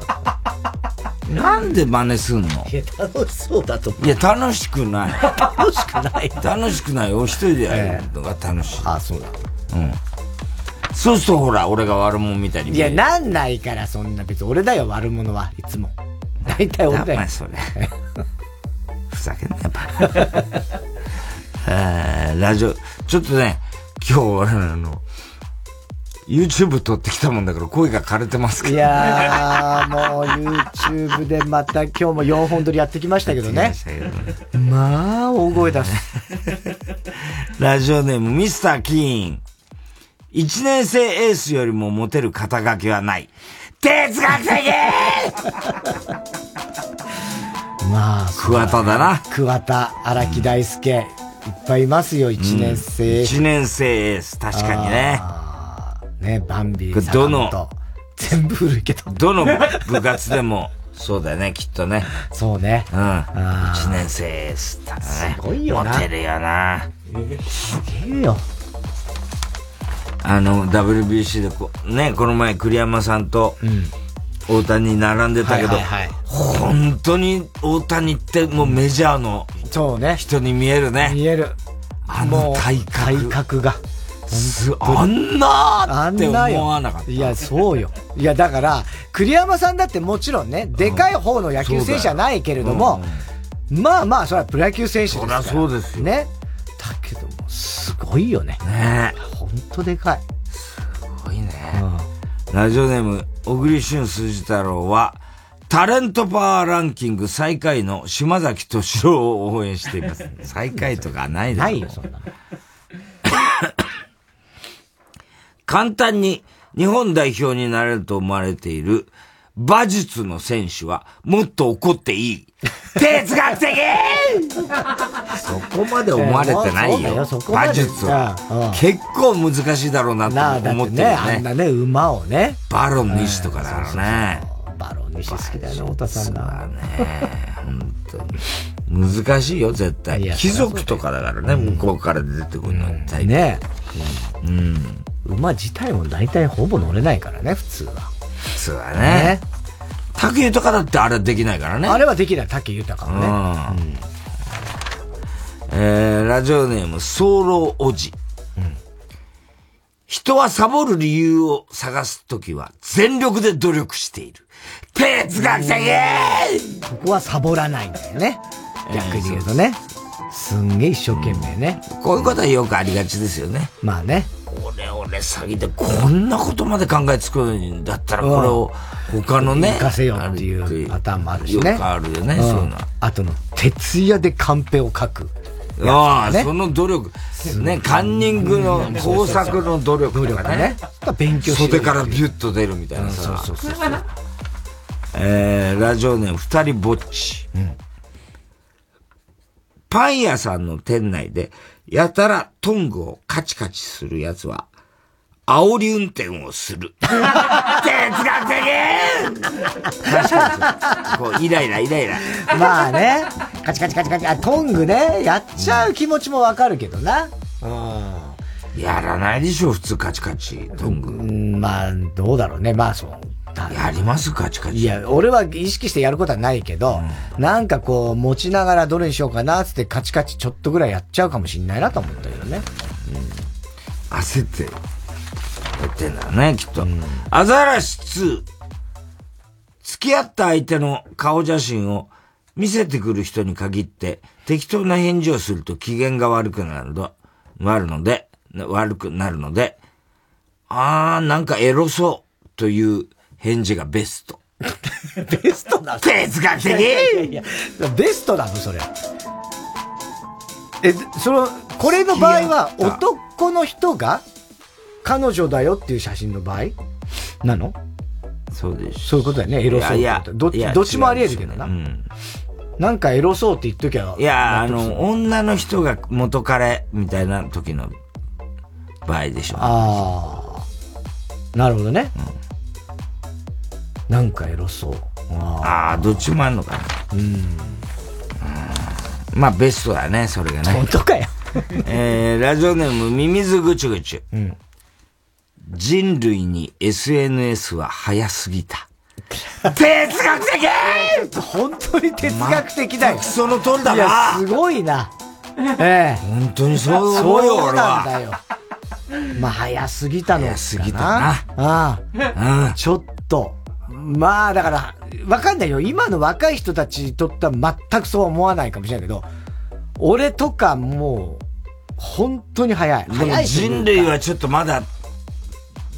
なんで真似すんの？いや、楽しそうだと思う。いや、楽しくない。楽しくない。楽しくない。お一人でやるのが楽しい。あ、そうだ。うん。そうするとほら、俺が悪者みたいにいや、なんないから、そんな。別に俺だよ、悪者は。いつも。大体俺だよ。それ。ふざけんなよ、バカ。えー、ラジオ、ちょっとね、今日俺あの、YouTube 撮ってきたもんだから声が枯れてますけど、いやー、もう YouTube でまた今日も4本撮りやってきましたけどね。まあ、大声出す。ラジオネームミスター・キーン。一年生エースよりもモテる肩書きはない。哲学的 まあ、桑田だな。桑田、荒木大輔、いっぱいいますよ、一年生。一年生エース、確かにね。ね、バンビーどの、全部古いけど。どの部活でも、そうだよね、きっとね。そうね。うん。一年生エースだね。すごいよなモテるよな。すげえよ。あの、WBC でこ、ね、この前栗山さんと、大谷並んでたけど、本当に大谷ってもうメジャーのそうね。人に見えるね。見える。あの体格。体格が。あんなーって思わなかった。いや、そうよ。いや、だから、栗山さんだってもちろんね、でかい方の野球選手じゃないけれども、まあまあ、それはプロ野球選手ですから。そりゃそうですよね。すごいよね。ねほんとでかい。すごいね。ラジオネーム、小栗旬筋太郎は、タレントパワーランキング最下位の島崎敏郎を応援しています。最下位とかないないよ、そんなの。簡単に日本代表になれると思われている馬術の選手はもっと怒っていい。哲学的そこまで思われてないよ。馬術は。結構難しいだろうなと思ってるね。あんなね、馬をね。バロン西とかだからね。バロン西好きだよね、太田さんが。ね本当に。難しいよ、絶対。貴族とかだからね、向こうから出てくるのは大ねうん。馬自体も大体ほぼ乗れないからね、普通は。普通はね。竹豊だってあれできないからね。あれはできない、竹豊はね。えー、ラジオネーム、早漏おじ。人はサボる理由を探すときは全力で努力している。哲学的ここはサボらないんだよね。逆に言うとね。すんげえ一生懸命ね、こういうことはよくありがちですよね。まあね。俺俺詐欺でこんなことまで考えつくんだったらこれを他のね。行かせよっていうパターンもあるしね。よくあるよね、うんそういうのは。あとの、徹夜でカンペを書く。ああ、ねその努力。ね、カンニングの工作の努力とかね。勉強袖からビュッと出るみたいなさ。えー、ラジオネーム二人ぼっち。パン屋さんの店内で、やたらトングをカチカチするやつは、煽り運転をする。哲学的確かに。こう、イライラ、イライラ。まあね、カチカチカチカチ、あ、トングね、やっちゃう気持ちもわかるけどな。やらないでしょ、普通カチカチ、トング。うん、まあ、どうだろうね。まあ、そう。やりますカチカチ。いや、俺は意識してやることはないけど、なんかこう、持ちながらどれにしようかな、つってカチカチちょっとぐらいやっちゃうかもしんないなと思ったけどね。焦って、やってんだね、きっと。アザラシ2。付き合った相手の顔写真を見せてくる人に限って、適当な返事をすると機嫌が悪くなるの、悪ので、悪くなるので、あー、なんかエロそうという返事がベスト。ベストなの？哲学的いやいやいやベストなのそれ。え、その、これの場合は男の人が彼女だよっていう写真の場合？なの？そうです。そういうことだよね、エロそういやいやどっちどっちもあり得るけどな。違うんなんかエロそうって言っときゃ。いや、あの、女の人が元彼みたいな時の場合でしょ。ああ。なるほどね。なんかエロそう。ああ、どっちもあるのかな。うん。まあ、ベストだね、それがね。本当かよ。えー、ラジオネーム、ミミズぐちゅぐちゅ。うん。人類に SNS は早すぎた。哲学的本当に哲学的だよ。その通りだな。すごいな。ええ。本当にそう思うよ、俺は。だよ。まあ、早すぎたの早すぎたなああ。ちょっと。まあ、だから、わかんないよ。今の若い人たちにとっては全くそう思わないかもしれないけど、俺とかもう、本当に早い。早い人類はちょっとまだ、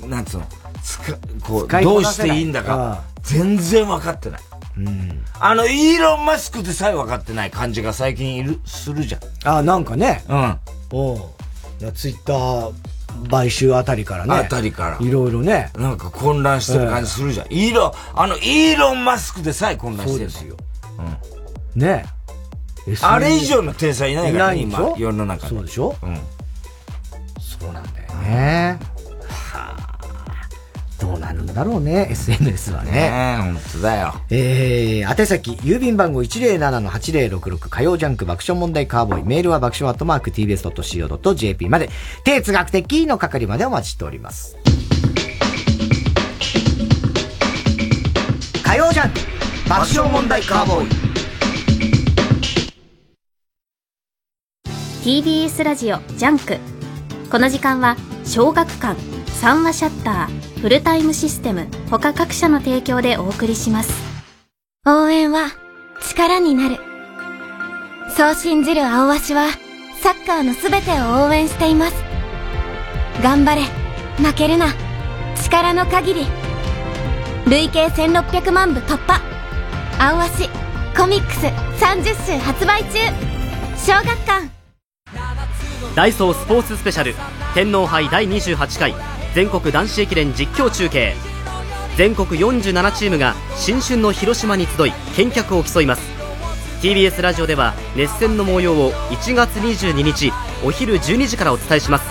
なんつうの、つか、こう、どうしていいんだか、全然分かってない。うん。あの、イーロン・マスクでさえ分かってない感じが最近いる、するじゃん。あ、なんかね。うん。おういやツイッター買収あたりからね。あたりから。いろいろね。なんか混乱してる感じするじゃん。イーロン、あの、イーロン・マスクでさえ混乱してる。そうですよ。うん。ねあれ以上の天才いないからね、今、世の中そうでしょうん。そうなんだよね。はあ。どうなるんだろうね、SNS はね。ねえ、本当だよ。えー、宛先、郵便番号107-8066火曜ジャンク爆笑問題カーボーイ。メールは爆笑アットマーク tbs.co.jp まで、哲学的の係までお待ちしております。火曜ジャンク爆笑問題カーボーイ。TBS ラジオジャンクこの時間は小学館三和シャッターフルタイムシステム他各社の提供でお送りします。応援は力になる。そう信じる青足はサッカーのすべてを応援しています。頑張れ。負けるな。力の限り。累計1600万部突破。青足コミックス30週発売中。小学館。ダイソースポーツスペシャル天皇杯第28回全国男子駅伝実況中継。全国47チームが新春の広島に集い見客を競います。TBS ラジオでは熱戦の模様を1月22日お昼12時からお伝えします。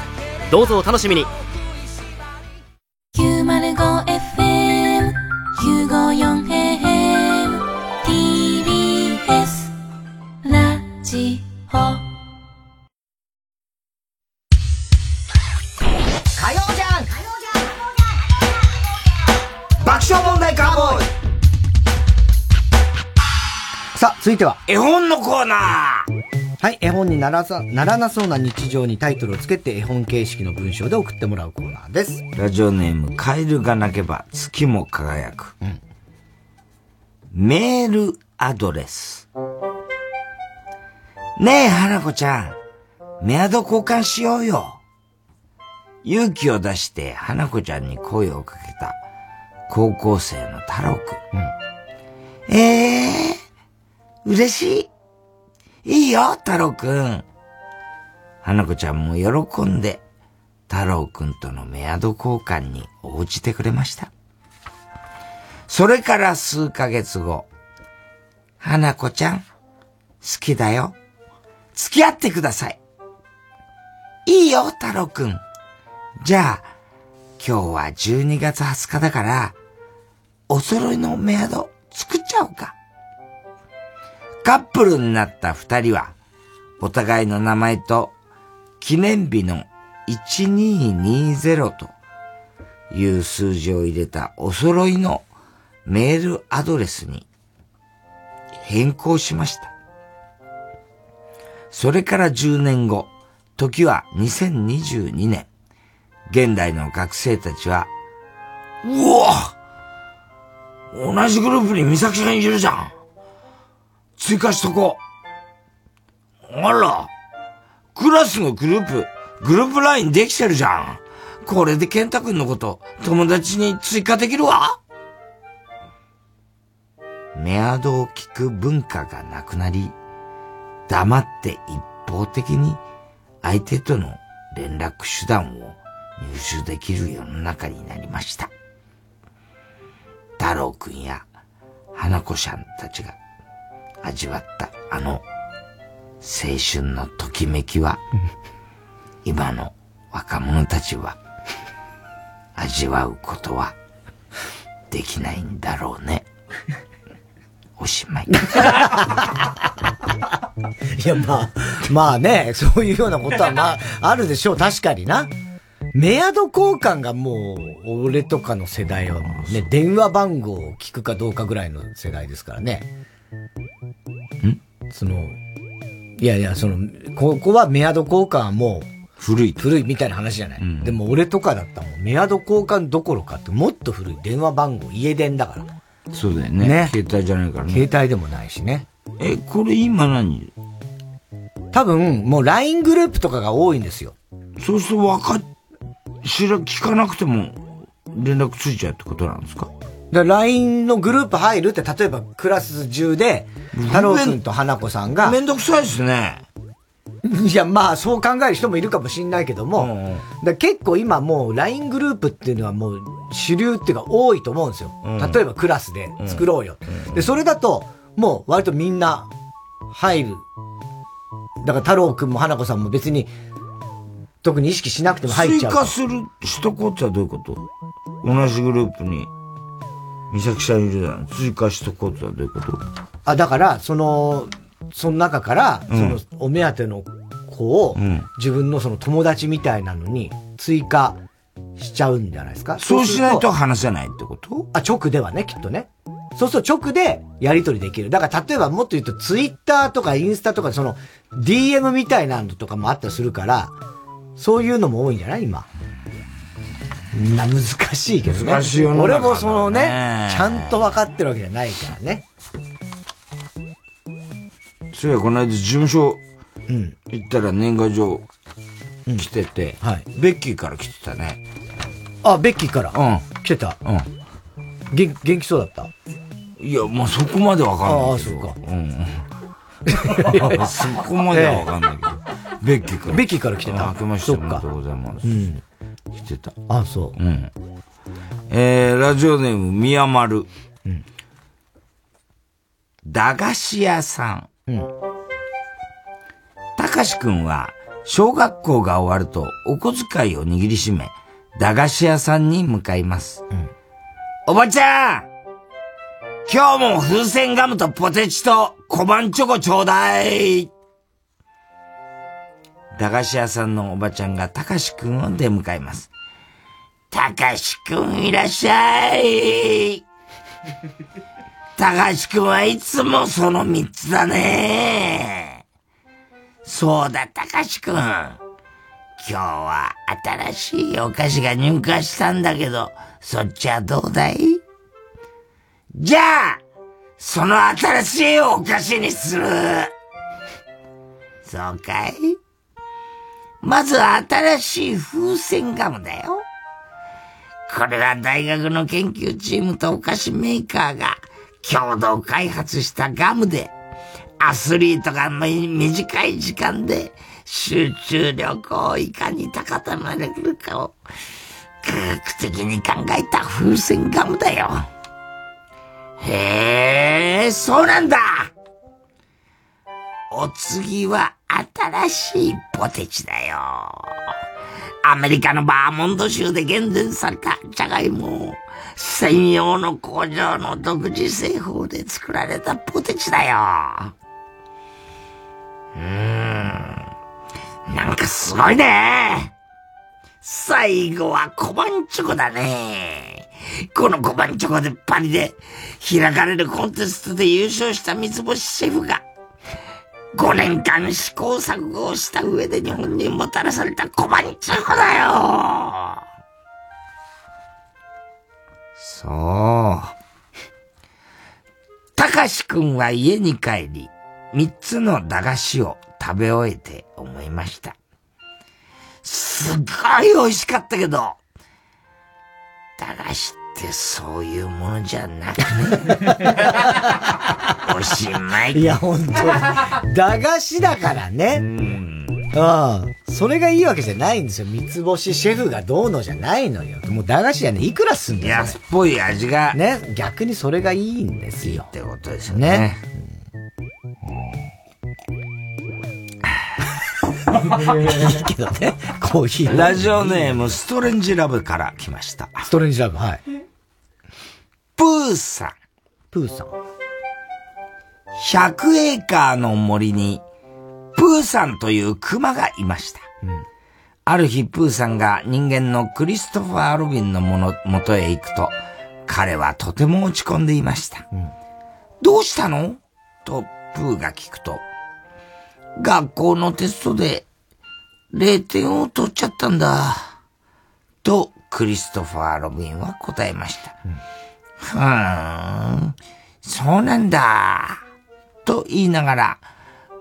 どうぞお楽しみに。続いては。絵本のコーナーはい、絵本にならさ、ならなそうな日常にタイトルをつけて絵本形式の文章で送ってもらうコーナーです。ラジオネーム、カエルが鳴けば月も輝く。メールアドレス。ねえ、花子ちゃん。メアド交換しようよ。勇気を出して花子ちゃんに声をかけた高校生の太郎くん。ええー、嬉しい。いいよ、太郎くん。花子ちゃんも喜んで太郎くんとのメアド交換に応じてくれました。それから数ヶ月後、花子ちゃん、好きだよ。付き合ってください。いいよ、太郎くん。じゃあ、今日は12月20日だから、お揃いのメアド作っちゃおうか。カップルになった二人は、お互いの名前と記念日の1220という数字を入れたお揃いのメールアドレスに変更しました。それから10年後、時は2022年。現代の学生たちは、うわ同じグループに美咲さんいるじゃん追加しとこう。あら、クラスのグループ、グループラインできてるじゃん。これで健太くんのこと、友達に追加できるわ。メアドを聞く文化がなくなり、黙って一方的に相手との連絡手段を入手できる世の中になりました。太郎くんや花子ちゃんたちが味わったあの青春のときめきは、今の若者たちは味わうことはできないんだろうね。おしまい。いや、まあ、まあね、そういうようなことはまあ、あるでしょう。確かにな。メアド交換がもう、俺とかの世代はもうね、電話番号を聞くかどうかぐらいの世代ですからね。んその、いやいや、その、ここはメアド交換はもう、古い。古いみたいな話じゃない。でも俺とかだったらもん、メアド交換どころかってもっと古い電話番号、家電だから。そうだよね。ね携帯じゃないからね。携帯でもないしね。え、これ今何？多分、もう LINE グループとかが多いんですよ。そうするとわかっ、知ら、聞かなくても連絡ついちゃうってことなんですか？だ LINE のグループ入るって、例えばクラス中で、太郎くんと花子さんが。めんどくさいですね。いや、まあ、そう考える人もいるかもしんないけども、だ結構今もう LINE グループっていうのはもう主流っていうか多いと思うんですよ。うん例えばクラスで作ろうよ。で、それだと、もう割とみんな入る。だから太郎くんも花子さんも別に、特に意識しなくても入っ追ちゃうから。加する、しとこうってはどういうこと？同じグループに、美咲さんいるじゃん。追加しとこうってはどういうこと？あ、だから、その、その中から、うんその、お目当ての子を、うん自分のその友達みたいなのに追加しちゃうんじゃないですか？そうしないと話せないってこと？あ、直ではね、きっとね。そうすると直でやり取りできる。だから例えばもっと言うとツイッターとかインスタとかその DM みたいなのとかもあったりするから、そういうのも多いんじゃない？今。な、難しいけどね。難しいよね。俺もそのね、ちゃんと分かってるわけじゃないからね。そういや、この間事務所行ったら年賀状来てて、はい。ベッキーから来てたね。あ、ベッキーから？うん。来てた？うん。元元気そうだった？いや、もうそこまでわかんないけど。ああそうかうん。そこまではわかんないけど。ベッキーから。ベッキーから来てたあ明けましておめでとうございます。うん。来てた。あ、そう。うん。えー、ラジオネーム、宮丸。うん。駄菓子屋さん。うん。たかしくんは、小学校が終わると、お小遣いを握りしめ、駄菓子屋さんに向かいます。うん。おばちゃん今日も風船ガムとポテチと小判チョコちょうだい駄菓子屋さんのおばちゃんがたかしくんを出迎えます。たかしくんいらっしゃいたかしくんはいつもその三つだねそうだ、たかしくん。今日は新しいお菓子が入荷したんだけど、そっちはどうだい？じゃあ、その新しいお菓子にする。そうかい？まず新しい風船ガムだよ。これは大学の研究チームとお菓子メーカーが共同開発したガムで、アスリートが短い時間で集中力をいかに高められるかを科学的に考えた風船ガムだよ。へえ、そうなんだお次は新しいポテチだよ。アメリカのバーモント州で厳選されたジャガイモ専用の工場の独自製法で作られたポテチだよ。うーん。なんかすごいね。最後は小判チョコだね。この小判チョコでパリで開かれるコンテストで優勝した三つ星シェフが5年間試行錯誤をした上で日本にもたらされた小判チョコだよ。そう。たかしくんは家に帰り、三つの駄菓子を食べ終えて思いました。すっごい美味しかったけど、駄菓子ってそういうものじゃなくね。おしまい。いや、ほんと。駄菓子だからね。ああ。それがいいわけじゃないんですよ。三つ星シェフがどうのじゃないのよ。もう駄菓子じゃね、いくらすんだよ。安っぽい味が。ね。逆にそれがいいんですよ。ってことですよね。いいけどね。コーヒー。ラジオネームストレンジラブから来ました。ストレンジラブ、はい。プーさん。プーさん。100エーカーの森に、プーさんという熊がいました。ある日、プーさんが人間のクリストファー・ロビンのもの、元へ行くと、彼はとても落ち込んでいました。どうしたの？と、プーが聞くと、学校のテストで0点を取っちゃったんだ。と、クリストファー・ロビンは答えました。ふーん、そうなんだ。と言いながら、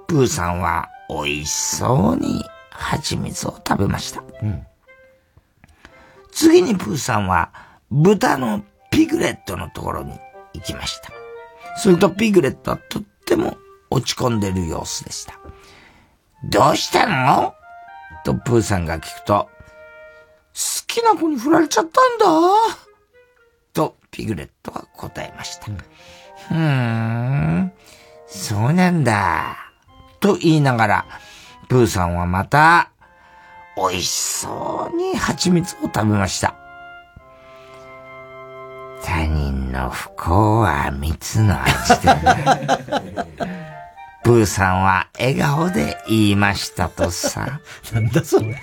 プーさんは美味しそうに蜂蜜を食べました。次にプーさんは豚のピグレットのところに行きました。するとピグレットはとっても落ち込んでる様子でした。どうしたの？とプーさんが聞くと、好きな子に振られちゃったんだ。とピグレットは答えました。うーん、そうなんだ。と言いながら、プーさんはまた、美味しそうに蜂蜜を食べました。他人の不幸は蜜の味だ。プーさんは笑顔で言いましたとさ。なんだそれ。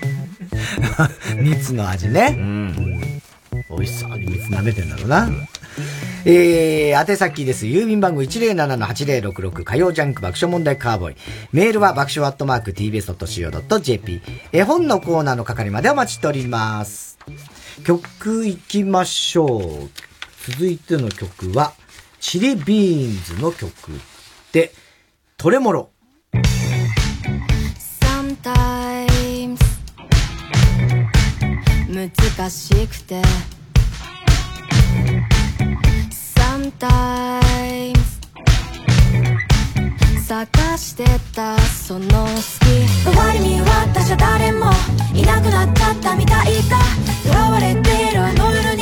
蜜の味ね。うん。美味しそうに蜜舐めてんだろうな。えー、宛先です。郵便番号107-8066火曜ジャンク爆笑問題カーボーイ。メールは爆笑アットマーク tbs.co.jp。絵本のコーナーの係までお待ちしております。曲行きましょう。続いての曲は、チリビーンズの曲で、トレモロ。Sometimes 難しくて Sometimes 探してたその好き周りに私は誰もいなくなっちゃったみたいだ囚われているあの夜に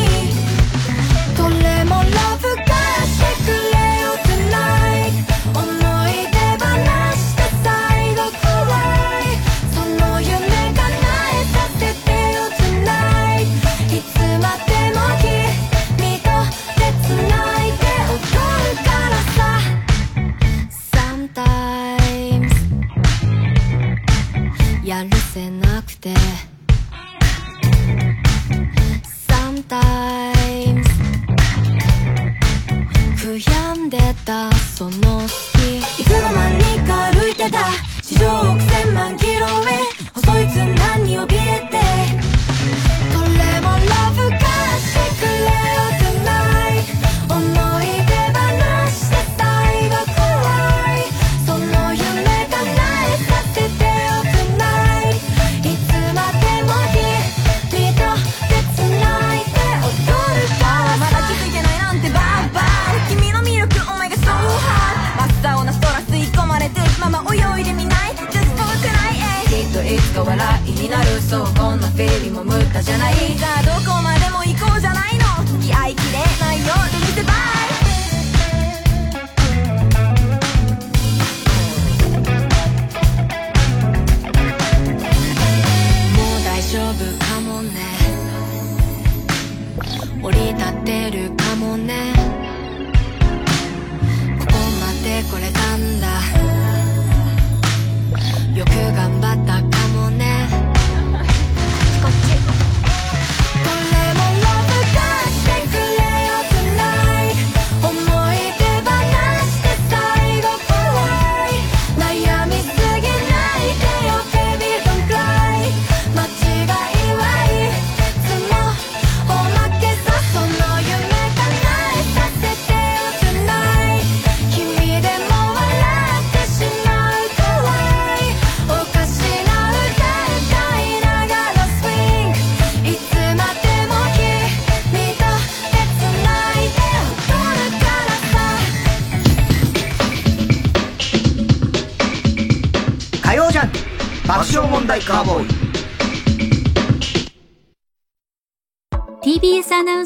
たその好じゃないか。どこまで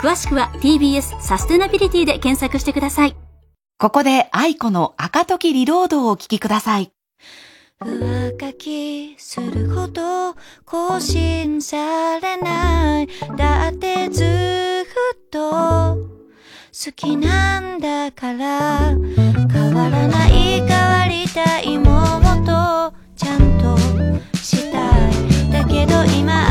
詳しくは TBS サステナビリティで検索してください。ここで愛子の赤時リロードをお聞きください。上書きするほど更新されないだってずっと好きなんだから変わらない変わりたいもっとちゃんとしたいだけど今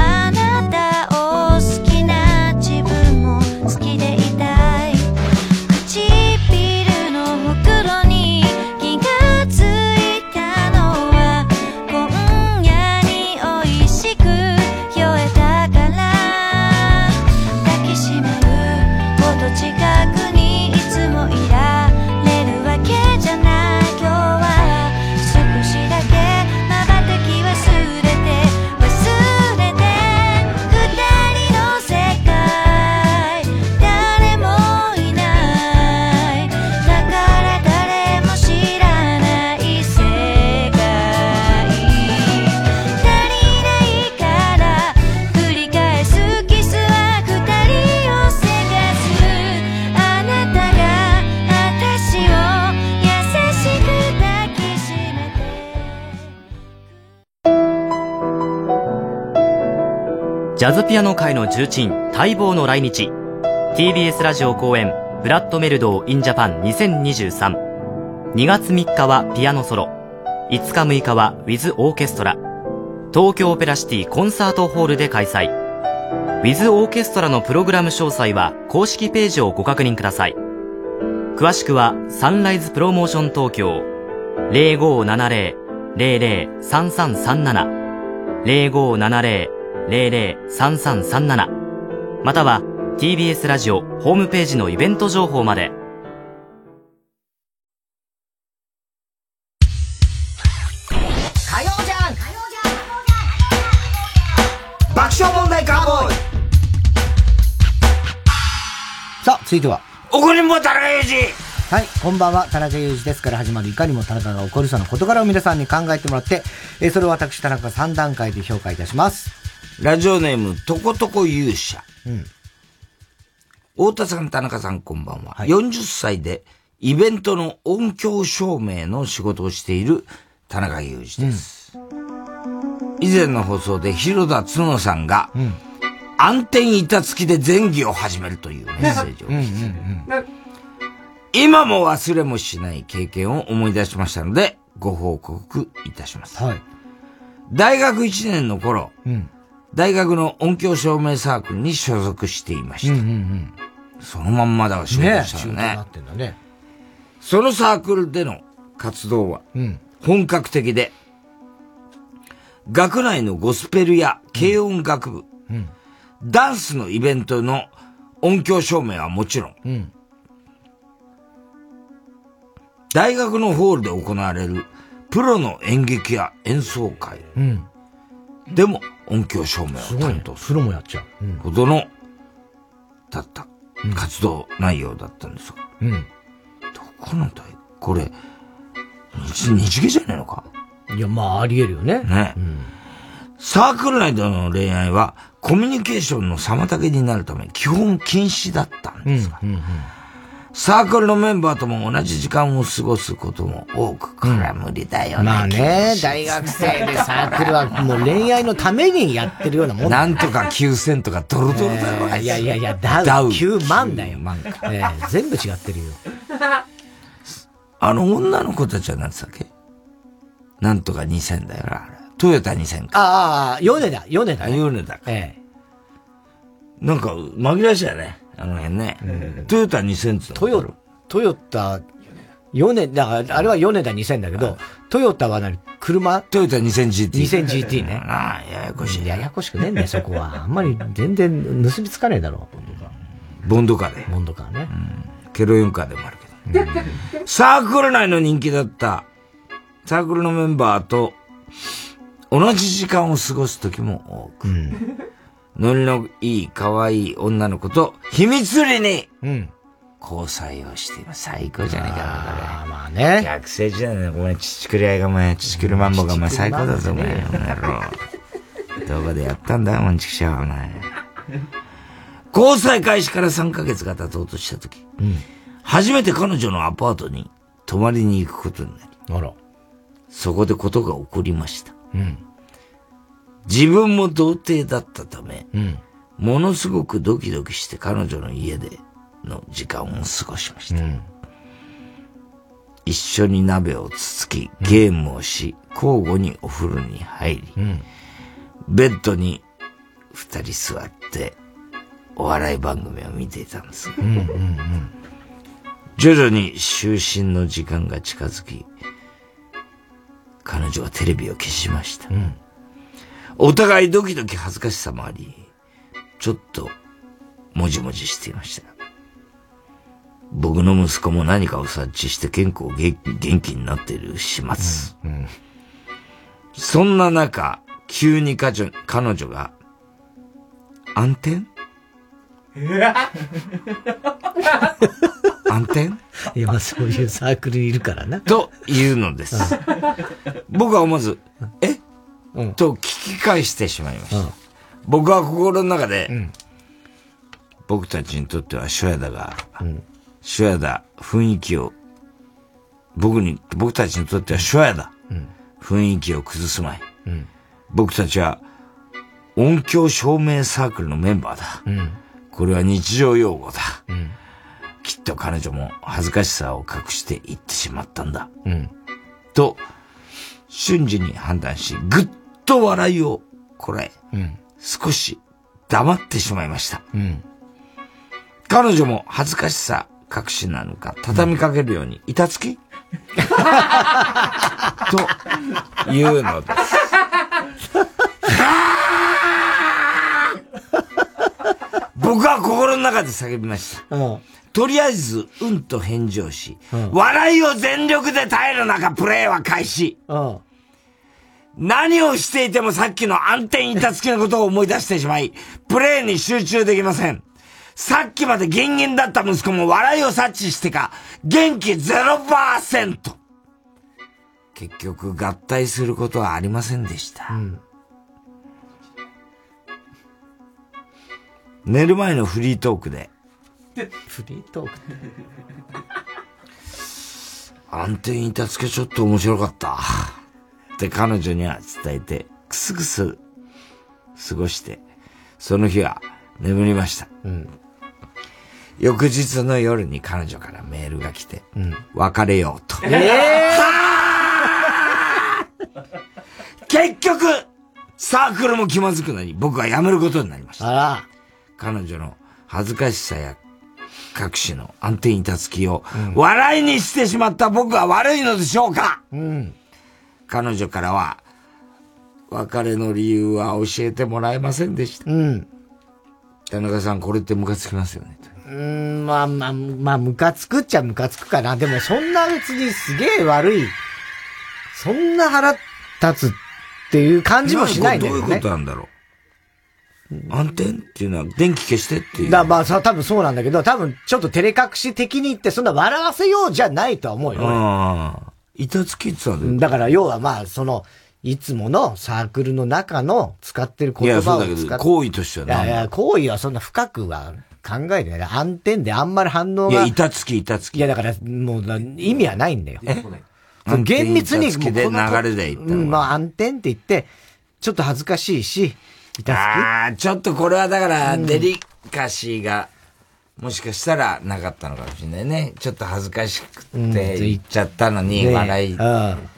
ジャズピアノ界の重鎮、待望の来日。TBS ラジオ公演、ブラッドメルドー・イン・ジャパン2023。2月3日はピアノソロ。5日6日はウィズ・オーケストラ。東京オペラシティコンサートホールで開催。ウィズ・オーケストラのプログラム詳細は公式ページをご確認ください。詳しくはサンライズプロモーション東京0570-003337 0570-003337 003337または TBS ラジオホームページのイベント情報まで火曜じゃん爆笑問題カーボーイさあ、続いては。怒りんぼ田中裕二はい、こんばんは、田中裕二ですから始まるいかにも田中が起こるその事柄を皆さんに考えてもらって、えーそれを私田中が3段階で評価いたします。ラジオネーム、とことこ勇者。うん。太田さん、田中さん、こんばんは。40歳で、イベントの音響照明の仕事をしている田中裕二です。以前の放送で広田つのさんが、暗転板付きで前儀を始めるというメッセージをうんうん今も忘れもしない経験を思い出しましたので、ご報告いたします。はい。大学1年の頃、うん。大学の音響照明サークルに所属していました。うんうんうん。そのまんまだわ、仕事ねしたらね仕事になってんだね。そのサークルでの活動は、うん。本格的で、学内のゴスペルや軽音楽部、うん。ダンスのイベントの音響照明はもちろん、うん。大学のホールで行われるプロの演劇や演奏会うん。でも音響照明を担当。すプロもやっちゃう。うんるほどの、だった、活動内容だったんですが、うん。どこの大これ、日、日芸じゃねえのか？いや、まあ、あり得るよね。ね。サークル内での恋愛は、コミュニケーションの妨げになるため、基本禁止だったんですが、サークルのメンバーとも同じ時間を過ごすことも多く、これは無理だよね。まあね、大学生でサークルはもう恋愛のためにやってるようなもんだなんとか9000とかドロドロだろ、あいついやいやいや、ダウダウ9万だよ。万か。ええ全部違ってるよ。あの女の子たちは何つったっけ？なんとか2000だよな、あれ。トヨタ2000か。ああ、米田、米田、あ、米田か。ええ。なんか、紛らわしいよね。あの辺ね。トヨタ2000つトヨ、トヨタ、米田、あれは米田2000だけど、トヨタは何？車？トヨタ 2000GT。2000GT ね。ああ、ややこしい。ややこしくねえんだよ、そこは。あんまり全然結びつかねえだろボンドカーで。ボンドカーね。ケロヨンカーでもあるけど。サークル内の人気だった、サークルのメンバーと、同じ時間を過ごす時も多く、ノリのいい可愛い女の子と秘密裏に、交際をしています。最高じゃないかな、これ。まあね。学生時代の、お前、乳くり合いがお前、乳くりマンボがお前最高だぞ、お前。この野郎どこでやったんだよ、お前、畜生、お前。交際開始から3ヶ月が経とうとした時、初めて彼女のアパートに泊まりに行くことになり、あら。そこでことが起こりました。うん。自分も童貞だったため、うん。ものすごくドキドキして彼女の家での時間を過ごしました。一緒に鍋をつつき、ゲームをし、交互にお風呂に入り、ベッドに二人座って、お笑い番組を見ていたんです。うんうんうん。徐々に就寝の時間が近づき、彼女はテレビを消しました。お互いドキドキ恥ずかしさもあり、ちょっと、もじもじしていました。僕の息子も何かを察知して健康元元気になっている始末。そんな中、急に彼女彼女が、暗転暗転いや、まあそういうサークルにいるからな。というのです。僕は思わず、え、と聞き返してしまいました。僕は心の中で、僕たちにとっては初夜だが、初夜だ、雰囲気を、僕に、僕たちにとっては初夜だ。雰囲気を崩すまい。僕たちは、音響照明サークルのメンバーだ。うん。これは日常用語だ。うん。きっと彼女も恥ずかしさを隠して言ってしまったんだ。うん。と、瞬時に判断し、ぐっと笑いをこらえ、うん。少し黙ってしまいました。うん。彼女も恥ずかしさ隠しなのか、畳みかけるように、板つき？というのです。僕は心の中で叫びました。うん。とりあえず、うんと返事をし、うん笑いを全力で耐える中、プレイは開始。うん。何をしていてもさっきの暗転板付きのことを思い出してしまい、プレイに集中できません。さっきまでギンギンだった息子も笑いを察知してか、元気0%。結局合体することはありませんでした。寝る前のフリートークで、フリートーク暗転板付けちょっと面白かった。って彼女には伝えて、くすぐす過ごして、その日は眠りました。翌日の夜に彼女からメールが来て、別れようと。結局、サークルも気まずくなり、僕は辞めることになりました。彼女の恥ずかしさや隠しの暗転板付きを、笑いにしてしまった僕は悪いのでしょうか、彼女からは、別れの理由は教えてもらえませんでした。うん。田中さん、これってムカつきますよね。うーん、まあまあ、まあ、ムカつくっちゃムカつくかな。でも、そんな別にすげえ悪い、そんな腹立つっていう感じもしないんだよね。どういうことなんだろう。暗転っていうのは電気消してっていう。だまあさ、多分そうなんだけど、多分ちょっと照れ隠し的に言って、そんな笑わせようじゃないとは思うよ。俺ああ。板付きって言ってたんだから要はまあ、その、いつものサークルの中の使ってる言葉を使って。行為としてはいやいや、行為はそんな深くは考えてない。暗転であんまり反応が。いや、板付き、板付き。いや、だから、もうだ、意味はないんだよ。厳密に、板付きでもうこの流れで言ったのうん、まあ暗転って言って、ちょっと恥ずかしいし。ああ、ちょっとこれはだから、デリカシーが、もしかしたらなかったのかもしれないね。ちょっと恥ずかしくうんて言っちゃったのに、ね笑い、っうん。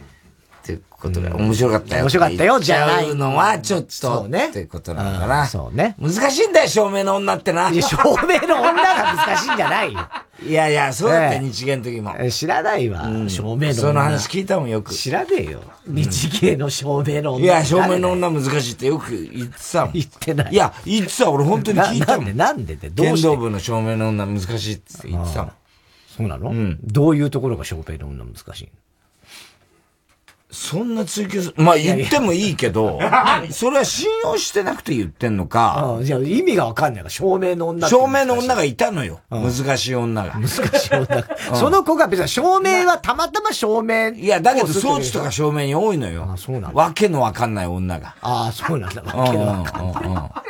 てことが面白かったよ。面白かったよじゃないのは、ちょっと、ねってことなのかな。そうね。難しいんだよ、照明の女ってな。いや、照明の女が難しいんじゃないよ。いやいや、そうだった日芸の時も。え知らないわ、照明の女。その話聞いたもん、よく。知らねえよ。日芸の照明の女。いや、照明の女難しいってよく言ってたもん。言ってない。いや、言ってた、俺本当に聞いたもん。ななんでなんでってどうして？剣道部の照明の女難しいって言ってたもん。そうなの？うん。どういうところが照明の女難しいそんな追求すまあ言ってもいいけど、それは信用してなくて言ってんのか、あじゃあ意味がわかんないから、照明の女って照明の女がいたのよ。うん難しい女が。難しい女が。その子が別に照明はたまたま照明。いや、だけど装置とか照明に多いのよ。あ、そうなんだ。わけのわかんない女が。ああ、そうなんだ。うんわけのわかんない。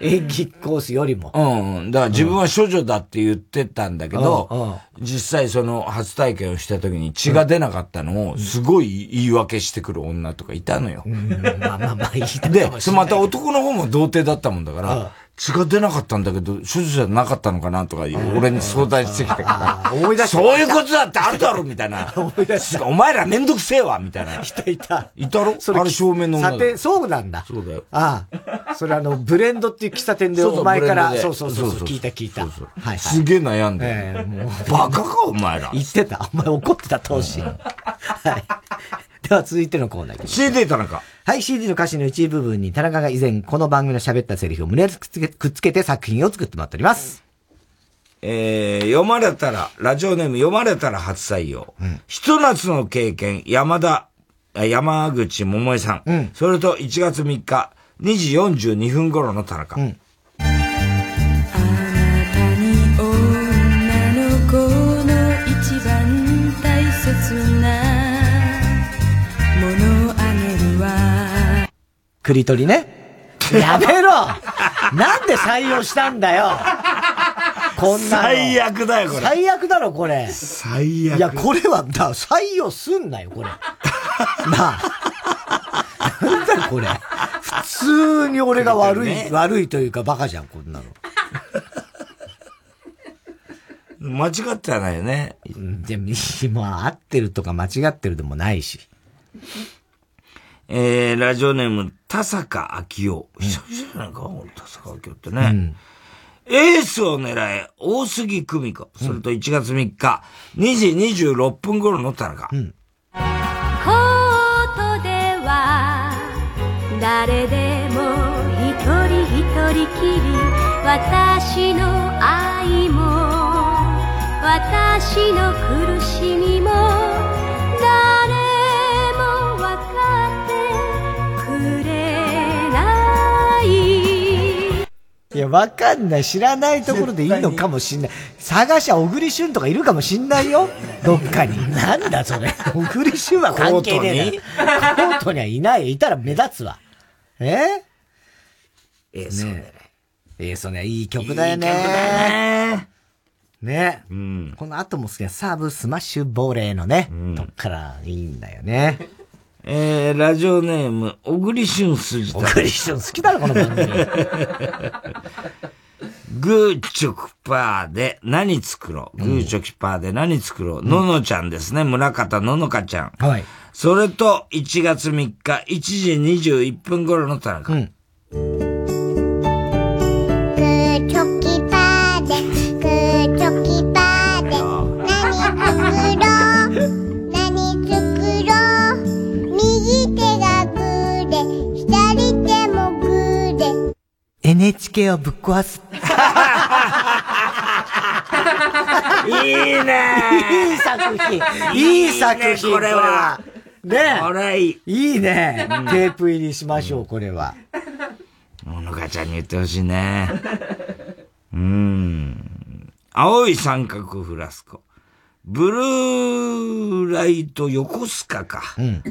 え演技コースよりも。うんうん。だから自分は処女だって言ってたんだけうんど、実際その初体験をした時に血が出なかったのを、すごい言い訳してくる女とかいたのよ。まあまあまあいいで、また男の方も童貞だったもんだから、血が出なかったんだけど、処女じゃなかったのかなとか、俺に相談してきたから、思い出そういうことだってあるだろみたいな。お前らめんどくせえわみたいな。いたいた。いたろ？あれ正面の女ださて、そうなんだ。そうだよ。ああ。それあの、ブレンドっていう喫茶店でお前から、そうそうそう聞いた聞いた。すげえ悩んで。ええもうバカかお前ら。言ってた。お前怒ってた当時。はい。では続いてのコーナー行きましょう CD 田中。はい、CD の歌詞の一部分に田中が以前この番組の喋ったセリフを胸にくっつけくっつけて作品を作ってもらっております。えー、読まれたら、ラジオネーム読まれたら初採用。ひと夏の経験、山田、あ山口百恵さん。それと1月3日、2時42分頃の田中。女クリトリね。やめろなんで採用したんだよこんなの。最悪だよこれ最悪だろ、これ。最悪。いや、これは、だ、採用すんなよ、これ。なあ。なんだよ、これ。普普通に俺が悪い、悪いというかバカじゃん、こんなの。間違ってはないよね。でも、まあ、合ってるとか間違ってるでもないし。えー、ラジオネーム、田坂明夫。久々じゃないか、田坂明夫ってね。エースを狙え、大杉久美子。それと1月3日、2時26分頃の田中。コートでは誰でも一人一人きり私の愛も私の苦しみもいいや、わかんない。知らないところでいいのかもしんない。探しゃ小栗旬とかいるかもしんないよ。どっかに。なんだそれ。小栗旬は関係ねえな。コートにはいないよ。いたら目立つわ。え？えー、そうだね。ええ、そうね。いい曲だよね。いい曲だね。ね。うん。この後も好きなサーブスマッシュボレーのね。とっからいいんだよね。えー、ラジオネーム、小栗旬筋小栗旬好きだろ、この番組。グーチョクパーで何作ろう。グーチョキパーで何作ろう。ののちゃんですね。村方ののかちゃん。はい。それと、1月3日、1時21分頃の田中。うん。NHK をぶっ壊す。いいねいい作品。いい作品、これは。ねこれいい。いいね。テープ入りしましょう、これは。ののかちゃんに言ってほしいね。うーん。青い三角フラスコ。ブルーライト横須賀か。うん。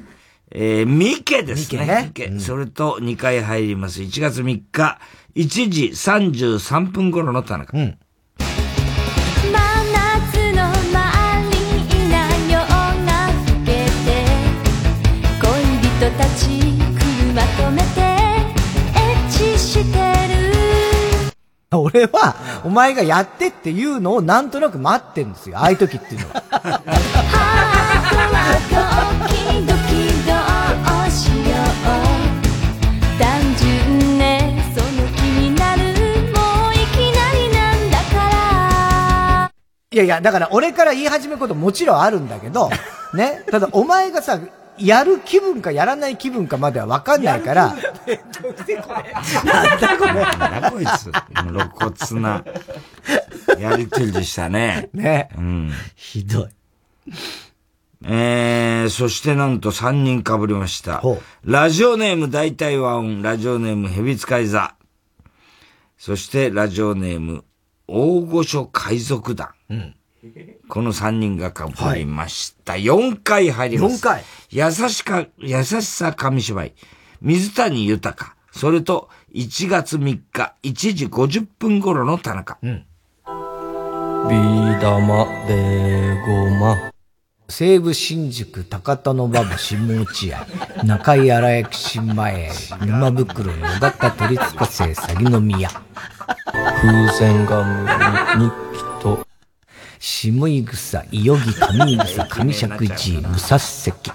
えー、ミケですね。ミケねミケそれと2回入ります。1月3日、1時33分頃の田中。うん。たち車止めてエッチしてる俺は、お前がやってっていうのをなんとなく待ってるんですよ。ああいう時っていうのは。いやいや、だから俺から言い始めることもちろんあるんだけど、ね。ただお前がさ、やる気分かやらない気分かまでは分かんないから、なんだこれ。なんだこいつ。露骨な、やりとりでしたね。ね。うん。ひどい。えー、そしてなんと3人被りました。ラジオネーム大体和音、ラジオネーム蛇使い座。そしてラジオネーム大御所海賊団。うん。この3人が被りました。4回入ります。4回優しか、優しさ紙芝居。水谷豊。それと、1月3日、1時50分頃の田中。うん。ビー玉でごま。西武新宿高田の馬場下落合中井荒焼新前沼袋野方取りつかせ鷺の宮風船ガムに日記と。下井草伊予木上井草上石寺武蔵関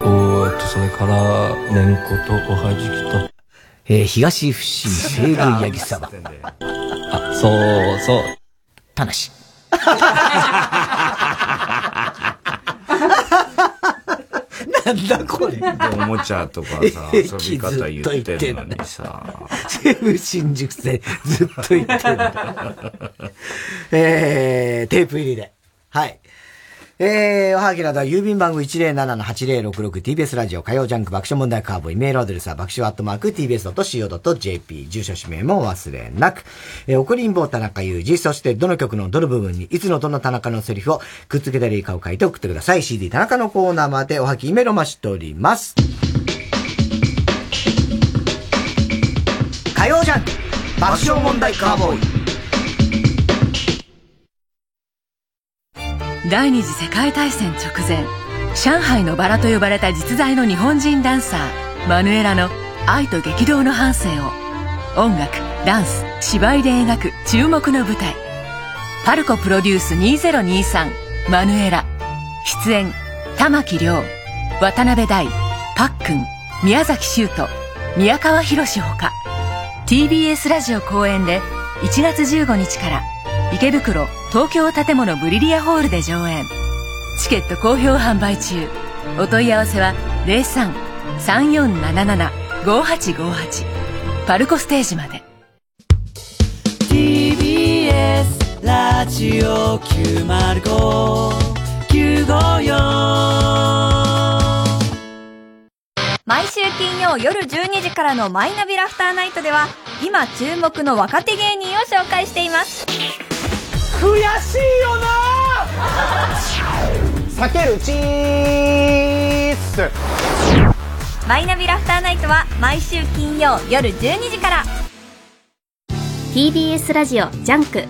おーっと、それから、めんことおはじきと。えー、東伏見西宮八木沢あ、そうそう。たなし。なんだこれ。おもちゃとかさ、遊び方言ってんのにさ。西武新宿でずっと言ってる。えー、テープ入りで。はい。えー、おはぎなどは郵便番号 107-8066TBS ラジオ火曜ジャンク爆笑問題カーボーイメールアドレスは爆笑アットマーク TBS.CO.JP 住所氏名も忘れなく。えー、怒りん坊田中裕二、そしてどの曲のどの部分にいつのどの田中のセリフをくっつけたりかを書いて送ってください。CD 田中のコーナーまでおはぎメールを待ちしております。火曜ジャンク爆笑問題カーボーイ第二次世界大戦直前上海のバラと呼ばれた実在の日本人ダンサーマヌエラの愛と激動の半生を。音楽ダンス芝居で描く注目の舞台。パルコプロデュース2023マヌエラ。出演玉木亮。渡辺大パックン。宮崎修斗。宮川博ほか。TBS ラジオ公演で1月15日から池袋東京建物ブリリアホールで上演。チケット好評販売中。お問い合わせは03-3477-5858パルコステージまで。TBS ラジオ905954毎週金曜夜12時からのマイナビラフターナイトでは今注目の若手芸人を紹介しています悔しいよな。避けるチース。マイナビラフターナイトは毎週金曜夜12時から。TBS ラジオジャンク。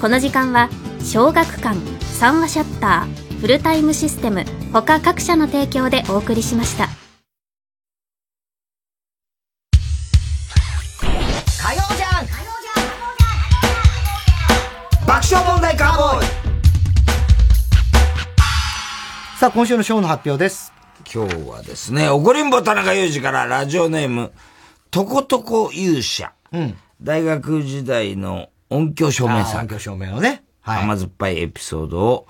この時間は小学館三和シャッターフルタイムシステム他各社の提供でお送りしました問題カーボーイさあ、今週のショーの発表です。今日はですね、怒りんぼ田中裕二からラジオネーム、とことこ勇者。うん。大学時代の音響照明さん。音響照明のね。はい甘酸っぱいエピソードを、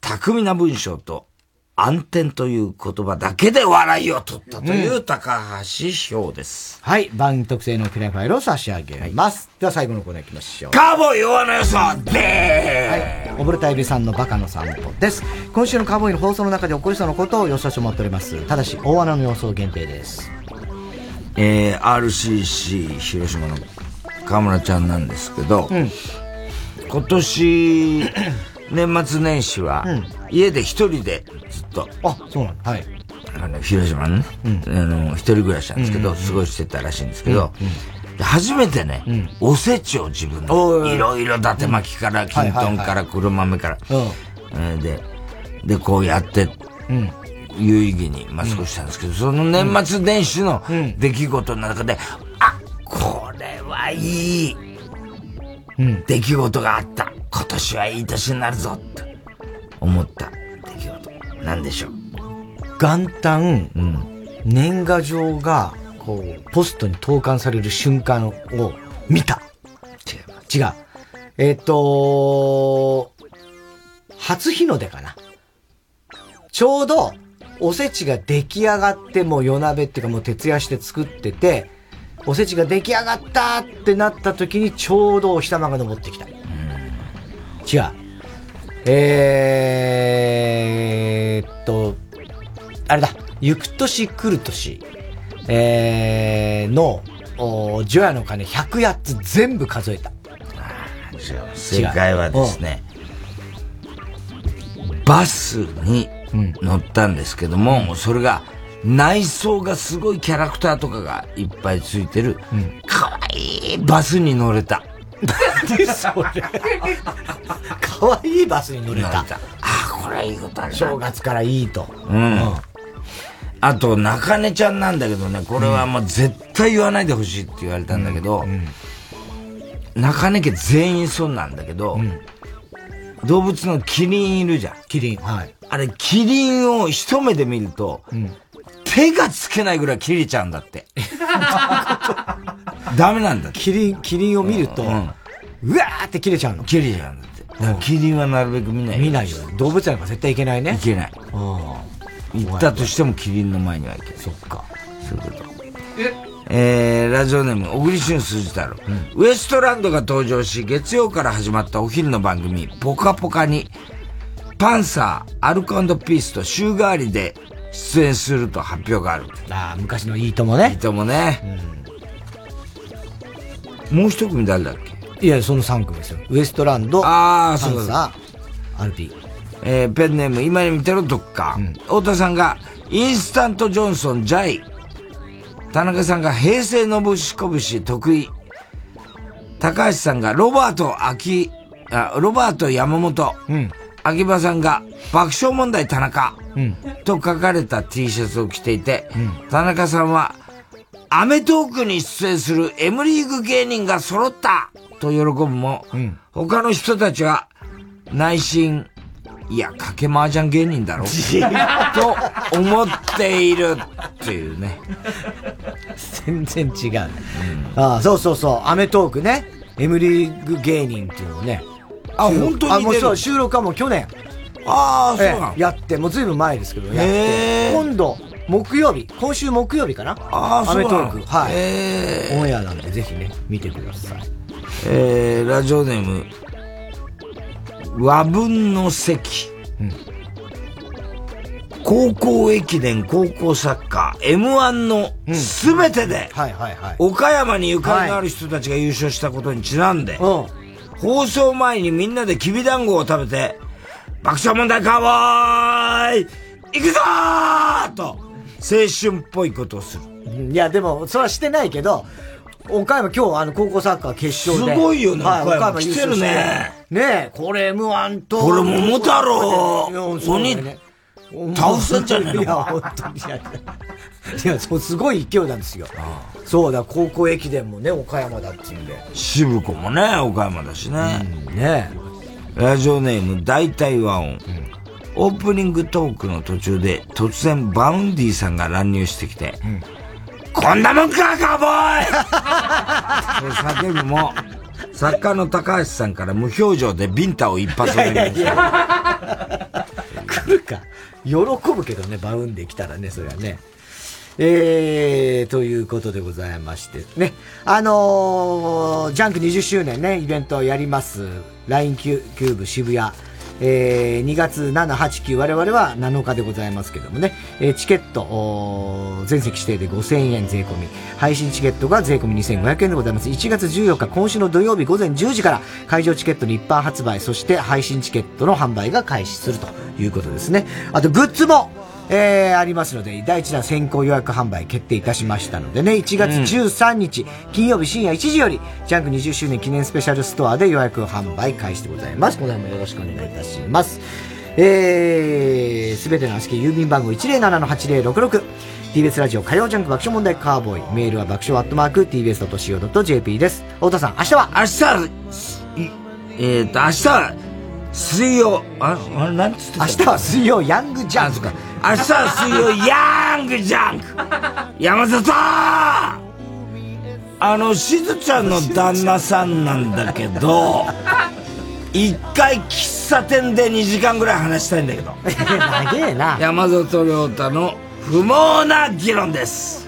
巧みな文章と暗転という言葉だけで笑いを取ったという高橋翔です。はい。番組特製の記念ファイルを差し上げます。では最後のコーナー行きましょう。カーボーイ弱の予想ではい。おぶれたいびさんのバカの散歩です。今週のカーボーイの放送の中で起こりそうなことを予想してもらっております。ただし、大穴の予想限定です。えー、RCC 広島の河村ちゃんなんですけど、今年、年末年始は、家で一人でずっと、あ、そうなんはい。あの、広島のね、あの、一人暮らしなんですけど、過ごしてたらしいんですけど、で初めてね、おせちを自分で、いろいろ伊達巻きから、きんとんから、黒豆から、えーで、で、こうやって、うん。有意義に、まあ、過ごしたんですけど、その年末年始の出来事の中で、あ、これはいい出来事があった。今年はいい年になるぞって思った出来事。なんでしょう。元旦、年賀状が、こう、ポストに投函される瞬間を見た。違う。違う。えっ、と初日の出かな。ちょうど、おせちが出来上がって、もう夜鍋っていうかもう徹夜して作ってて、おせちが出来上がったってなった時にちょうどお日様が昇ってきた。違う。えーっと、あれだ、行く年来る年、えー、の、お除夜の鐘108つ全部数えた。正解はですね、バスに乗ったんですけども、それが内装がすごいキャラクターとかがいっぱいついてる、かわいいバスに乗れた。何それかわいいバスに乗れた。ああ、これはいいことあるな正月からいいと。うん。あと、中根ちゃんなんだけどね、これはもう絶対言わないでほしいって言われたんだけど、中根家全員そうなんだけど、動物のキリンいるじゃん。キリン、はい。あれ、キリンを一目で見ると、手がつけないぐらい切れちゃうんだって。ダメなんだって。キリン、キリンを見ると、ううんわーって切れちゃうの。切れちゃうんだって。だからキリンはなるべく見ない見ないよ。動物園なんか絶対いけないね。いけない。行ったとしてもキリンの前にはいけない。そっか。そういうこと。え？ー、ラジオネーム、小栗旬筋太郎、ウエストランドが登場し、月曜から始まったお昼の番組、ポカポカに、パンサー、アルコピースと週替わりで出演すると発表がある。ああ、昔のいいともね。いいともね。もう一組誰だっけ？いや、その3組ですよ。ウエストランド、ああ、そうだアルピー。えーペンネーム、今に見てろ、どっか。太田さんが、インスタントジョンソン、ジャイ。田中さんが、平成のぶしこぶし、得意。高橋さんが、ロバート、秋、あ、ロバート、山本。秋葉さんが、爆笑問題、田中。と書かれた T シャツを着ていて、田中さんは、アメトークに出演する M リーグ芸人が揃ったと喜ぶも、他の人たちは内心、いや、賭け麻雀芸人だろ と思っているっていうね。全然違う。ああ、そうそうそう、アメトークね。M リーグ芸人っていうのをね。あ本当にあ、もうそう、収録はもう去年。ああ、そうなのええやって、もうずいぶん前ですけど、やって。今度、木曜日、今週木曜日かな？ああアメトーク。はい。へえオンエアなんで、ぜひね、見てください。えー、ラジオネーム、和文の席。高校駅伝、高校サッカー、M1 のすべてで、はいはいはい。岡山にゆかりのある人たちが優勝したことにちなんで、放送前にみんなできびだんごを食べて、爆笑問題カーボーイ行くぞーと、青春っぽいことをする。いや、でも、それはしてないけど、岡山今日あの高校サッカー決勝で。すごいよねはい、岡山来てるね。ねえ、これ M1 と。これ桃太郎うんそうだよね倒せんじゃねえの？いや、本当に。いや、いやそうすごい勢いなんですよ。そうだ、高校駅伝もね、岡山だっていうんで。渋子もね、岡山だしね。ねラジオネーム大体和音。オープニングトークの途中で突然バウンディさんが乱入してきて、こんなもんか、カーボーイ と叫ぶも、作家の高橋さんから無表情でビンタを一発投げました。来るか。喜ぶけどね、バウンできたらね、それはね。えー、ということでございまして。ね。あのー、ジャンク20周年ね、イベントをやります。LINE キューブ渋谷。えー、2月7、8、9、我々は7日でございますけどもね、えーチケット、全席指定で5000円税込み、配信チケットが税込み2500円でございます。1月14日、今週の土曜日午前10時から、会場チケットの一般発売、そして配信チケットの販売が開始するということですね。あと、グッズも、えー、ありますので、第一弾先行予約販売決定いたしましたのでね、1月13日、金曜日深夜1時より、ジャンク20周年記念スペシャルストアで予約販売開始でございます。この辺もよろしくお願いいたします。えー、すべての宛先郵便番号107-8066。TBS ラジオ火曜ジャンク爆笑問題カーボーイ。メールは爆笑アットマーク TBS.CO.JP です。太田さん、明日は？明日は、えっ、と、明日は、水曜、あ、あれ、なんつって明日は水曜ヤングジャンク。明日は水曜ヤングジャンク山里あの、しずちゃんの旦那さんなんだけど、一回喫茶店で2時間ぐらい話したいんだけど。長えな。山里亮太の不毛な議論です。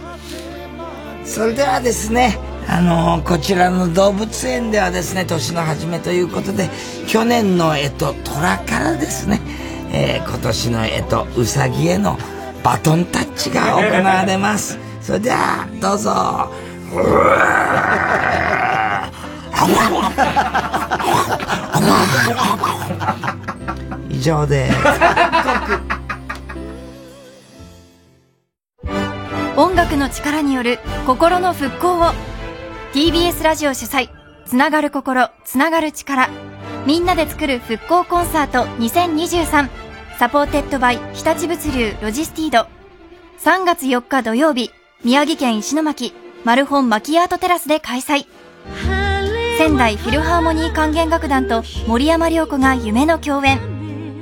それではですね、あのこちらの動物園ではですね、年の初めということで、去年のえと、虎からですね、えー今年のえと、うさぎへのバトンタッチが行われます。それでは、どうぞ。うわ以上です。音楽の力による心の復興を TBS ラジオ主催つながる心つながる力。みんなで作る復興コンサート2023サポーテッドバイ日立物流ロジスティード。3月4日土曜日宮城県石巻マルホンマキアートテラスで開催。仙台フィルハーモニー管弦楽団と森山良子が夢の共演。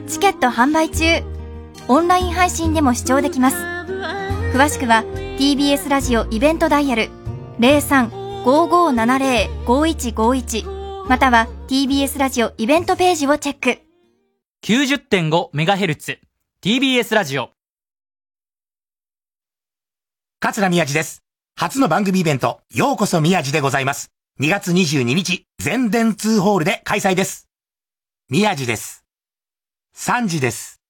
チケット販売中。オンライン配信でも視聴できます。詳しくは TBS ラジオイベントダイヤル03 03-5570-5151または TBS ラジオイベントページをチェック 90.5MHz TBS ラジオ桂宮治です。初の番組イベント、ようこそ宮治でございます。2月22日、全電通ホールで開催です。宮治です。3時です。